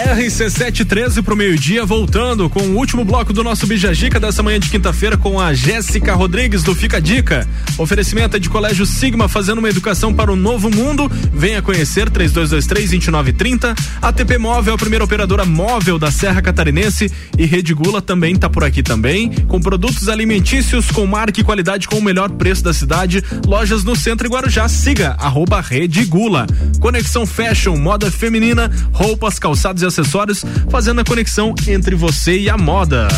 RC713 pro meio-dia, voltando com o último bloco do nosso Bijagica dessa manhã de quinta-feira com a Jéssica Rodrigues do Fica Dica. Oferecimento é de Colégio Sigma fazendo uma educação para o novo mundo. Venha conhecer 3223-2930. ATP Móvel, a primeira operadora móvel da Serra Catarinense. E Rede Gula também tá por aqui também. Com produtos alimentícios com marca e qualidade com o melhor preço da cidade. Lojas no centro e Guarujá. Siga arroba Rede Gula. Conexão Fashion, moda feminina, roupas, calçados e acessórios, fazendo a conexão entre você e a moda.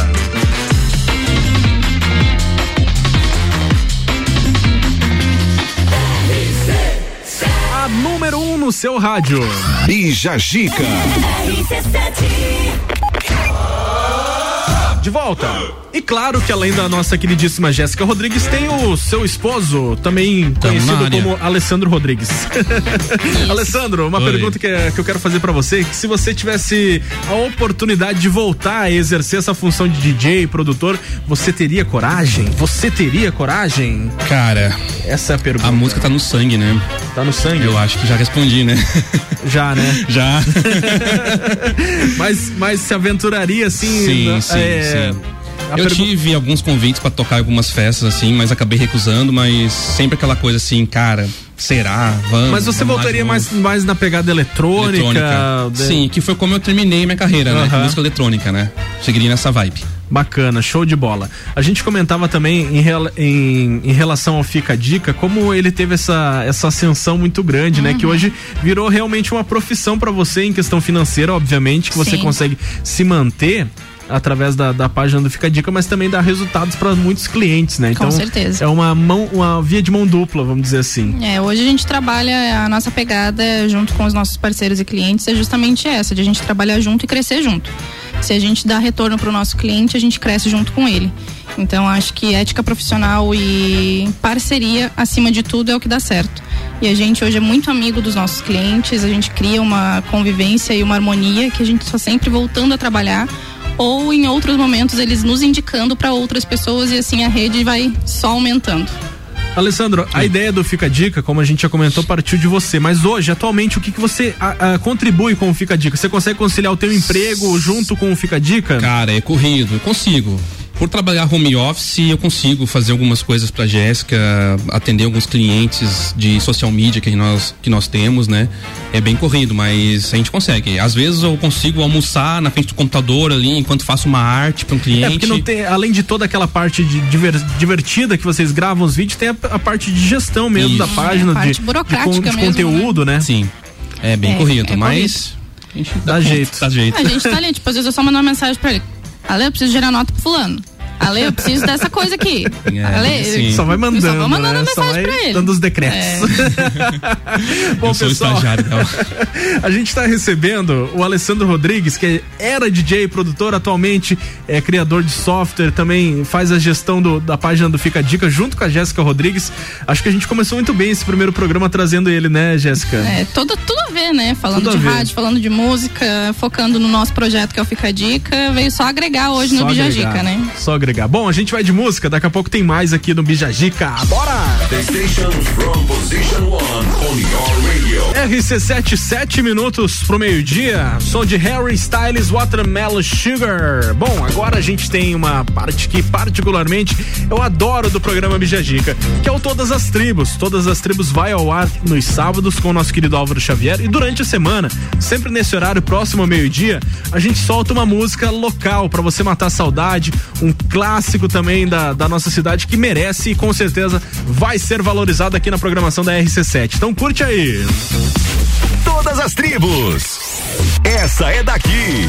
A número 1 um no seu rádio. Bija Gica. De volta. E claro que além da nossa queridíssima Jéssica Rodrigues, tem o seu esposo, também conhecido como Alessandro Rodrigues. [laughs] [laughs] Alessandro, uma Oi. pergunta que, que eu quero fazer pra você, que se você tivesse a oportunidade de voltar a exercer essa função de DJ, produtor, você teria coragem? Você teria coragem? Cara, essa é a pergunta. A música tá no sangue, né? Tá no sangue? Eu acho que já respondi, né? [laughs] Já, né? Já. mas, mas se aventuraria assim? Sim, na- sim, é, sim. A Eu pergu- tive alguns convites pra tocar em algumas festas, assim, mas acabei recusando, mas sempre aquela coisa assim, cara, será? Vamos. Mas você vamos voltaria novo. mais, mais na pegada eletrônica? eletrônica. de- Sim, que foi como eu terminei minha carreira, né? Aham. Música eletrônica, né? Cheguei nessa vibe. Bacana, show de bola. A gente comentava também em, em, em relação ao Fica a Dica, como ele teve essa, essa ascensão muito grande, né? Que hoje virou realmente uma profissão pra você em questão financeira, obviamente, que você Sim. consegue se manter através da, da página do Fica Dica, mas também dá resultados para muitos clientes, né? Com Então, certeza. é uma mão, uma via de mão dupla, vamos dizer assim. É, hoje a gente trabalha, a nossa pegada junto com os nossos parceiros e clientes é justamente essa, de a gente trabalhar junto e crescer junto. Se a gente dá retorno para o nosso cliente, a gente cresce junto com ele. Então acho que ética profissional e parceria, acima de tudo, é o que dá certo. E a gente hoje é muito amigo dos nossos clientes, a gente cria uma convivência e uma harmonia que a gente está sempre voltando a trabalhar ou em outros momentos eles nos indicando para outras pessoas e assim a rede vai só aumentando. Alessandro, a ideia do Fica a Dica, como a gente já comentou, partiu de você. Mas hoje, atualmente, o que, que você a- a, contribui com o Fica a Dica? Você consegue conciliar o teu emprego junto com o Fica a Dica? Cara, é corrido, eu consigo. Por trabalhar home office, eu consigo fazer algumas coisas pra Jéssica, atender alguns clientes de social media que nós, que nós temos, né? É bem corrido, mas a gente consegue. Às vezes eu consigo almoçar na frente do computador ali enquanto faço uma arte para um cliente. É porque não tem, além de toda aquela parte de diver- divertida que vocês gravam os vídeos, tem a, a parte de gestão mesmo Isso. da página, É, a parte de, burocrática de, con- de mesmo, conteúdo, né? Sim. É bem É, corrido, é mas a gente Dá conta, jeito. Dá jeito. A gente tá ali, tipo, às vezes eu só mando uma mensagem pra ele. Ale, eu preciso gerar nota pro fulano. Ale, eu preciso dessa coisa aqui. É, Ale, sim. Só vai mandando, só vou mandando né? Só mensagem vai pra ele. dando os decretos. É. [laughs] Bom, Eu sou pessoal, estagiário, então. [laughs] a gente está recebendo o Alessandro Rodrigues, que era DJ, produtor, atualmente é criador de software, também faz a gestão do- da página do Fica a Dica junto com a Jéssica Rodrigues. Acho que a gente começou muito bem esse primeiro programa trazendo ele, né, Jéssica? É, todo, tudo a ver, né? Falando Tudo de rádio, falando de música, focando no nosso projeto que é o Fica a Dica, veio só agregar hoje Só no Bija Dica, né? Só agregar. Bom, a gente vai de música, daqui a pouco tem mais aqui no Bijagica. Bora! The station from position one on your radio. RC7, 7 minutos pro meio-dia. Som de Harry Styles Watermelon Sugar. Bom, agora a gente tem uma parte que, particularmente, eu adoro do programa Bijagica, que é o Todas as Tribos. Todas as Tribos vai ao ar nos sábados com o nosso querido Álvaro Xavier. E durante a semana, sempre nesse horário próximo ao meio-dia, a gente solta uma música local para você matar a saudade. Um clássico também da, da nossa cidade que merece e com certeza vai ser valorizado aqui na programação da RC7. Então curte aí. Todas as tribos. Essa é daqui.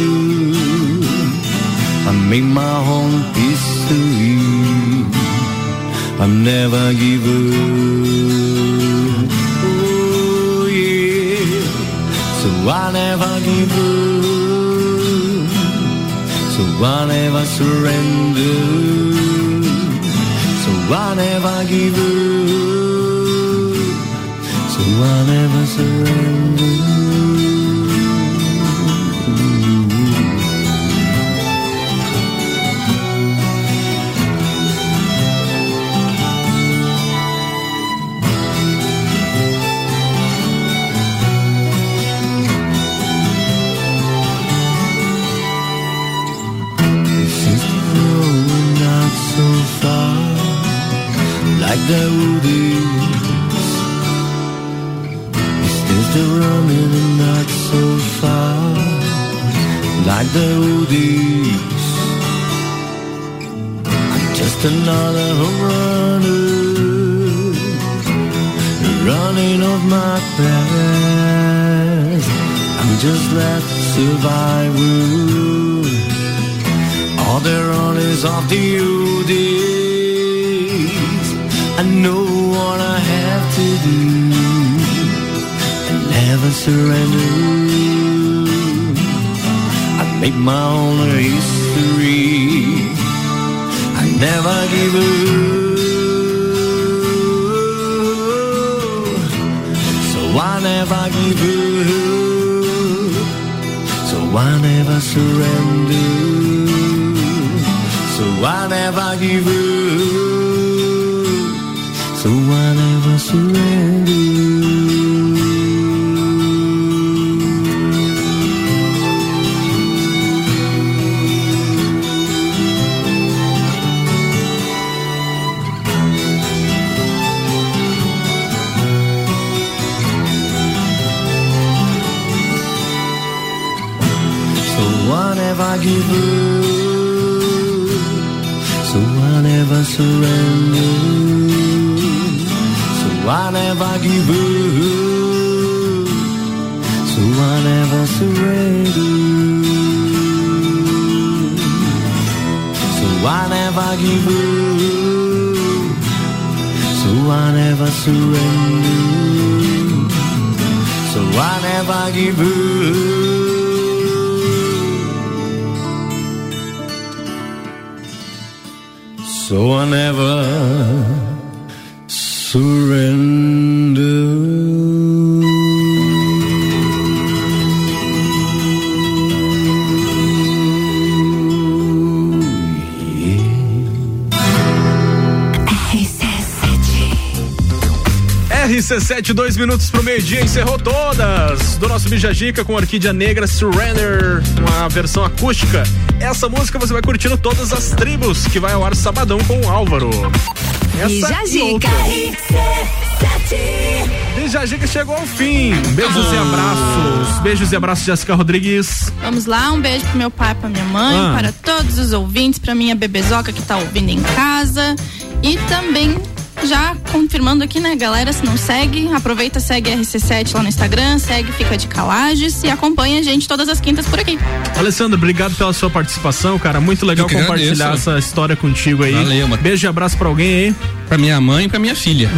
I make my own history. I never give up. Oh yeah. So I never give up. So I never surrender. So I never give up. So I never surrender. Daoudis Instead still running and not so far Like the Daoudis I'm just another home runner. Running off my path. I'm just left to survive. All the runners of the UDs I know what I have to do and never surrender. I make my own history. I never give up. So I never give up. So I never surrender. So I never give up. So I never surrender. So I give up. So I never surrender. I never give up. So I never surrender. So I never give up. So I never surrender. So I never give up. So I never surrender. RC7, dois minutos pro meio-dia, encerrou todas do nosso Bijagica com Orquídea Negra Surrender, uma versão acústica. Essa música você vai curtindo todas as tribos, que vai ao ar sabadão com o Álvaro. Essa e Bijagica. Bijagica chegou ao fim. Beijos e abraços. Beijos e abraços, Jéssica Rodrigues. Vamos lá, um beijo pro meu pai, pra minha mãe, Ah. para todos os ouvintes, pra minha bebezoca que tá ouvindo em casa. E também, já confirmando aqui, né, galera, se não segue, aproveita, segue RC7 lá no Instagram, segue Fica de Calages e acompanha a gente todas as quintas por aqui. Alessandro, obrigado pela sua participação, cara. Muito legal compartilhar agradeço. essa história contigo aí. Valeu, mano. Beijo e abraço pra alguém aí. Pra minha mãe e pra minha filha.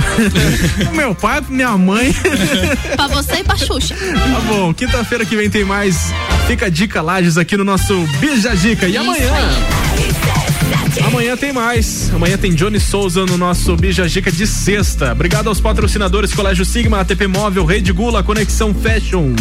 Pro [laughs] meu pai, pra minha mãe. [laughs] pra você e pra Xuxa. Tá bom, quinta-feira que vem tem mais. Fica dica Lages aqui no nosso Bija Dica. E amanhã? Amanhã tem mais. Amanhã tem Johnny Souza no nosso Bija Dica de sexta. Obrigado aos patrocinadores Colégio Sigma, ATP Móvel, Rede Gula, Conexão Fashion.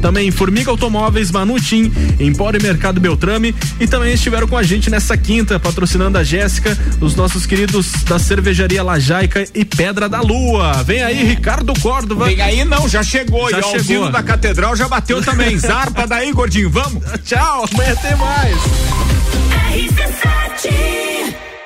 Também Formiga Automóveis, Manutim, Empório Mercado Beltrame. E também estiveram com a gente nessa quinta, patrocinando a Jéssica, os nossos queridos da Cervejaria Lajaica e Pedra da Lua. Vem aí, Ricardo Córdova. Vem aí não, já chegou. Já e o chegou. sino da catedral já bateu também. Zarpa daí, gordinho, vamos? [laughs] Tchau, amanhã tem mais. RC7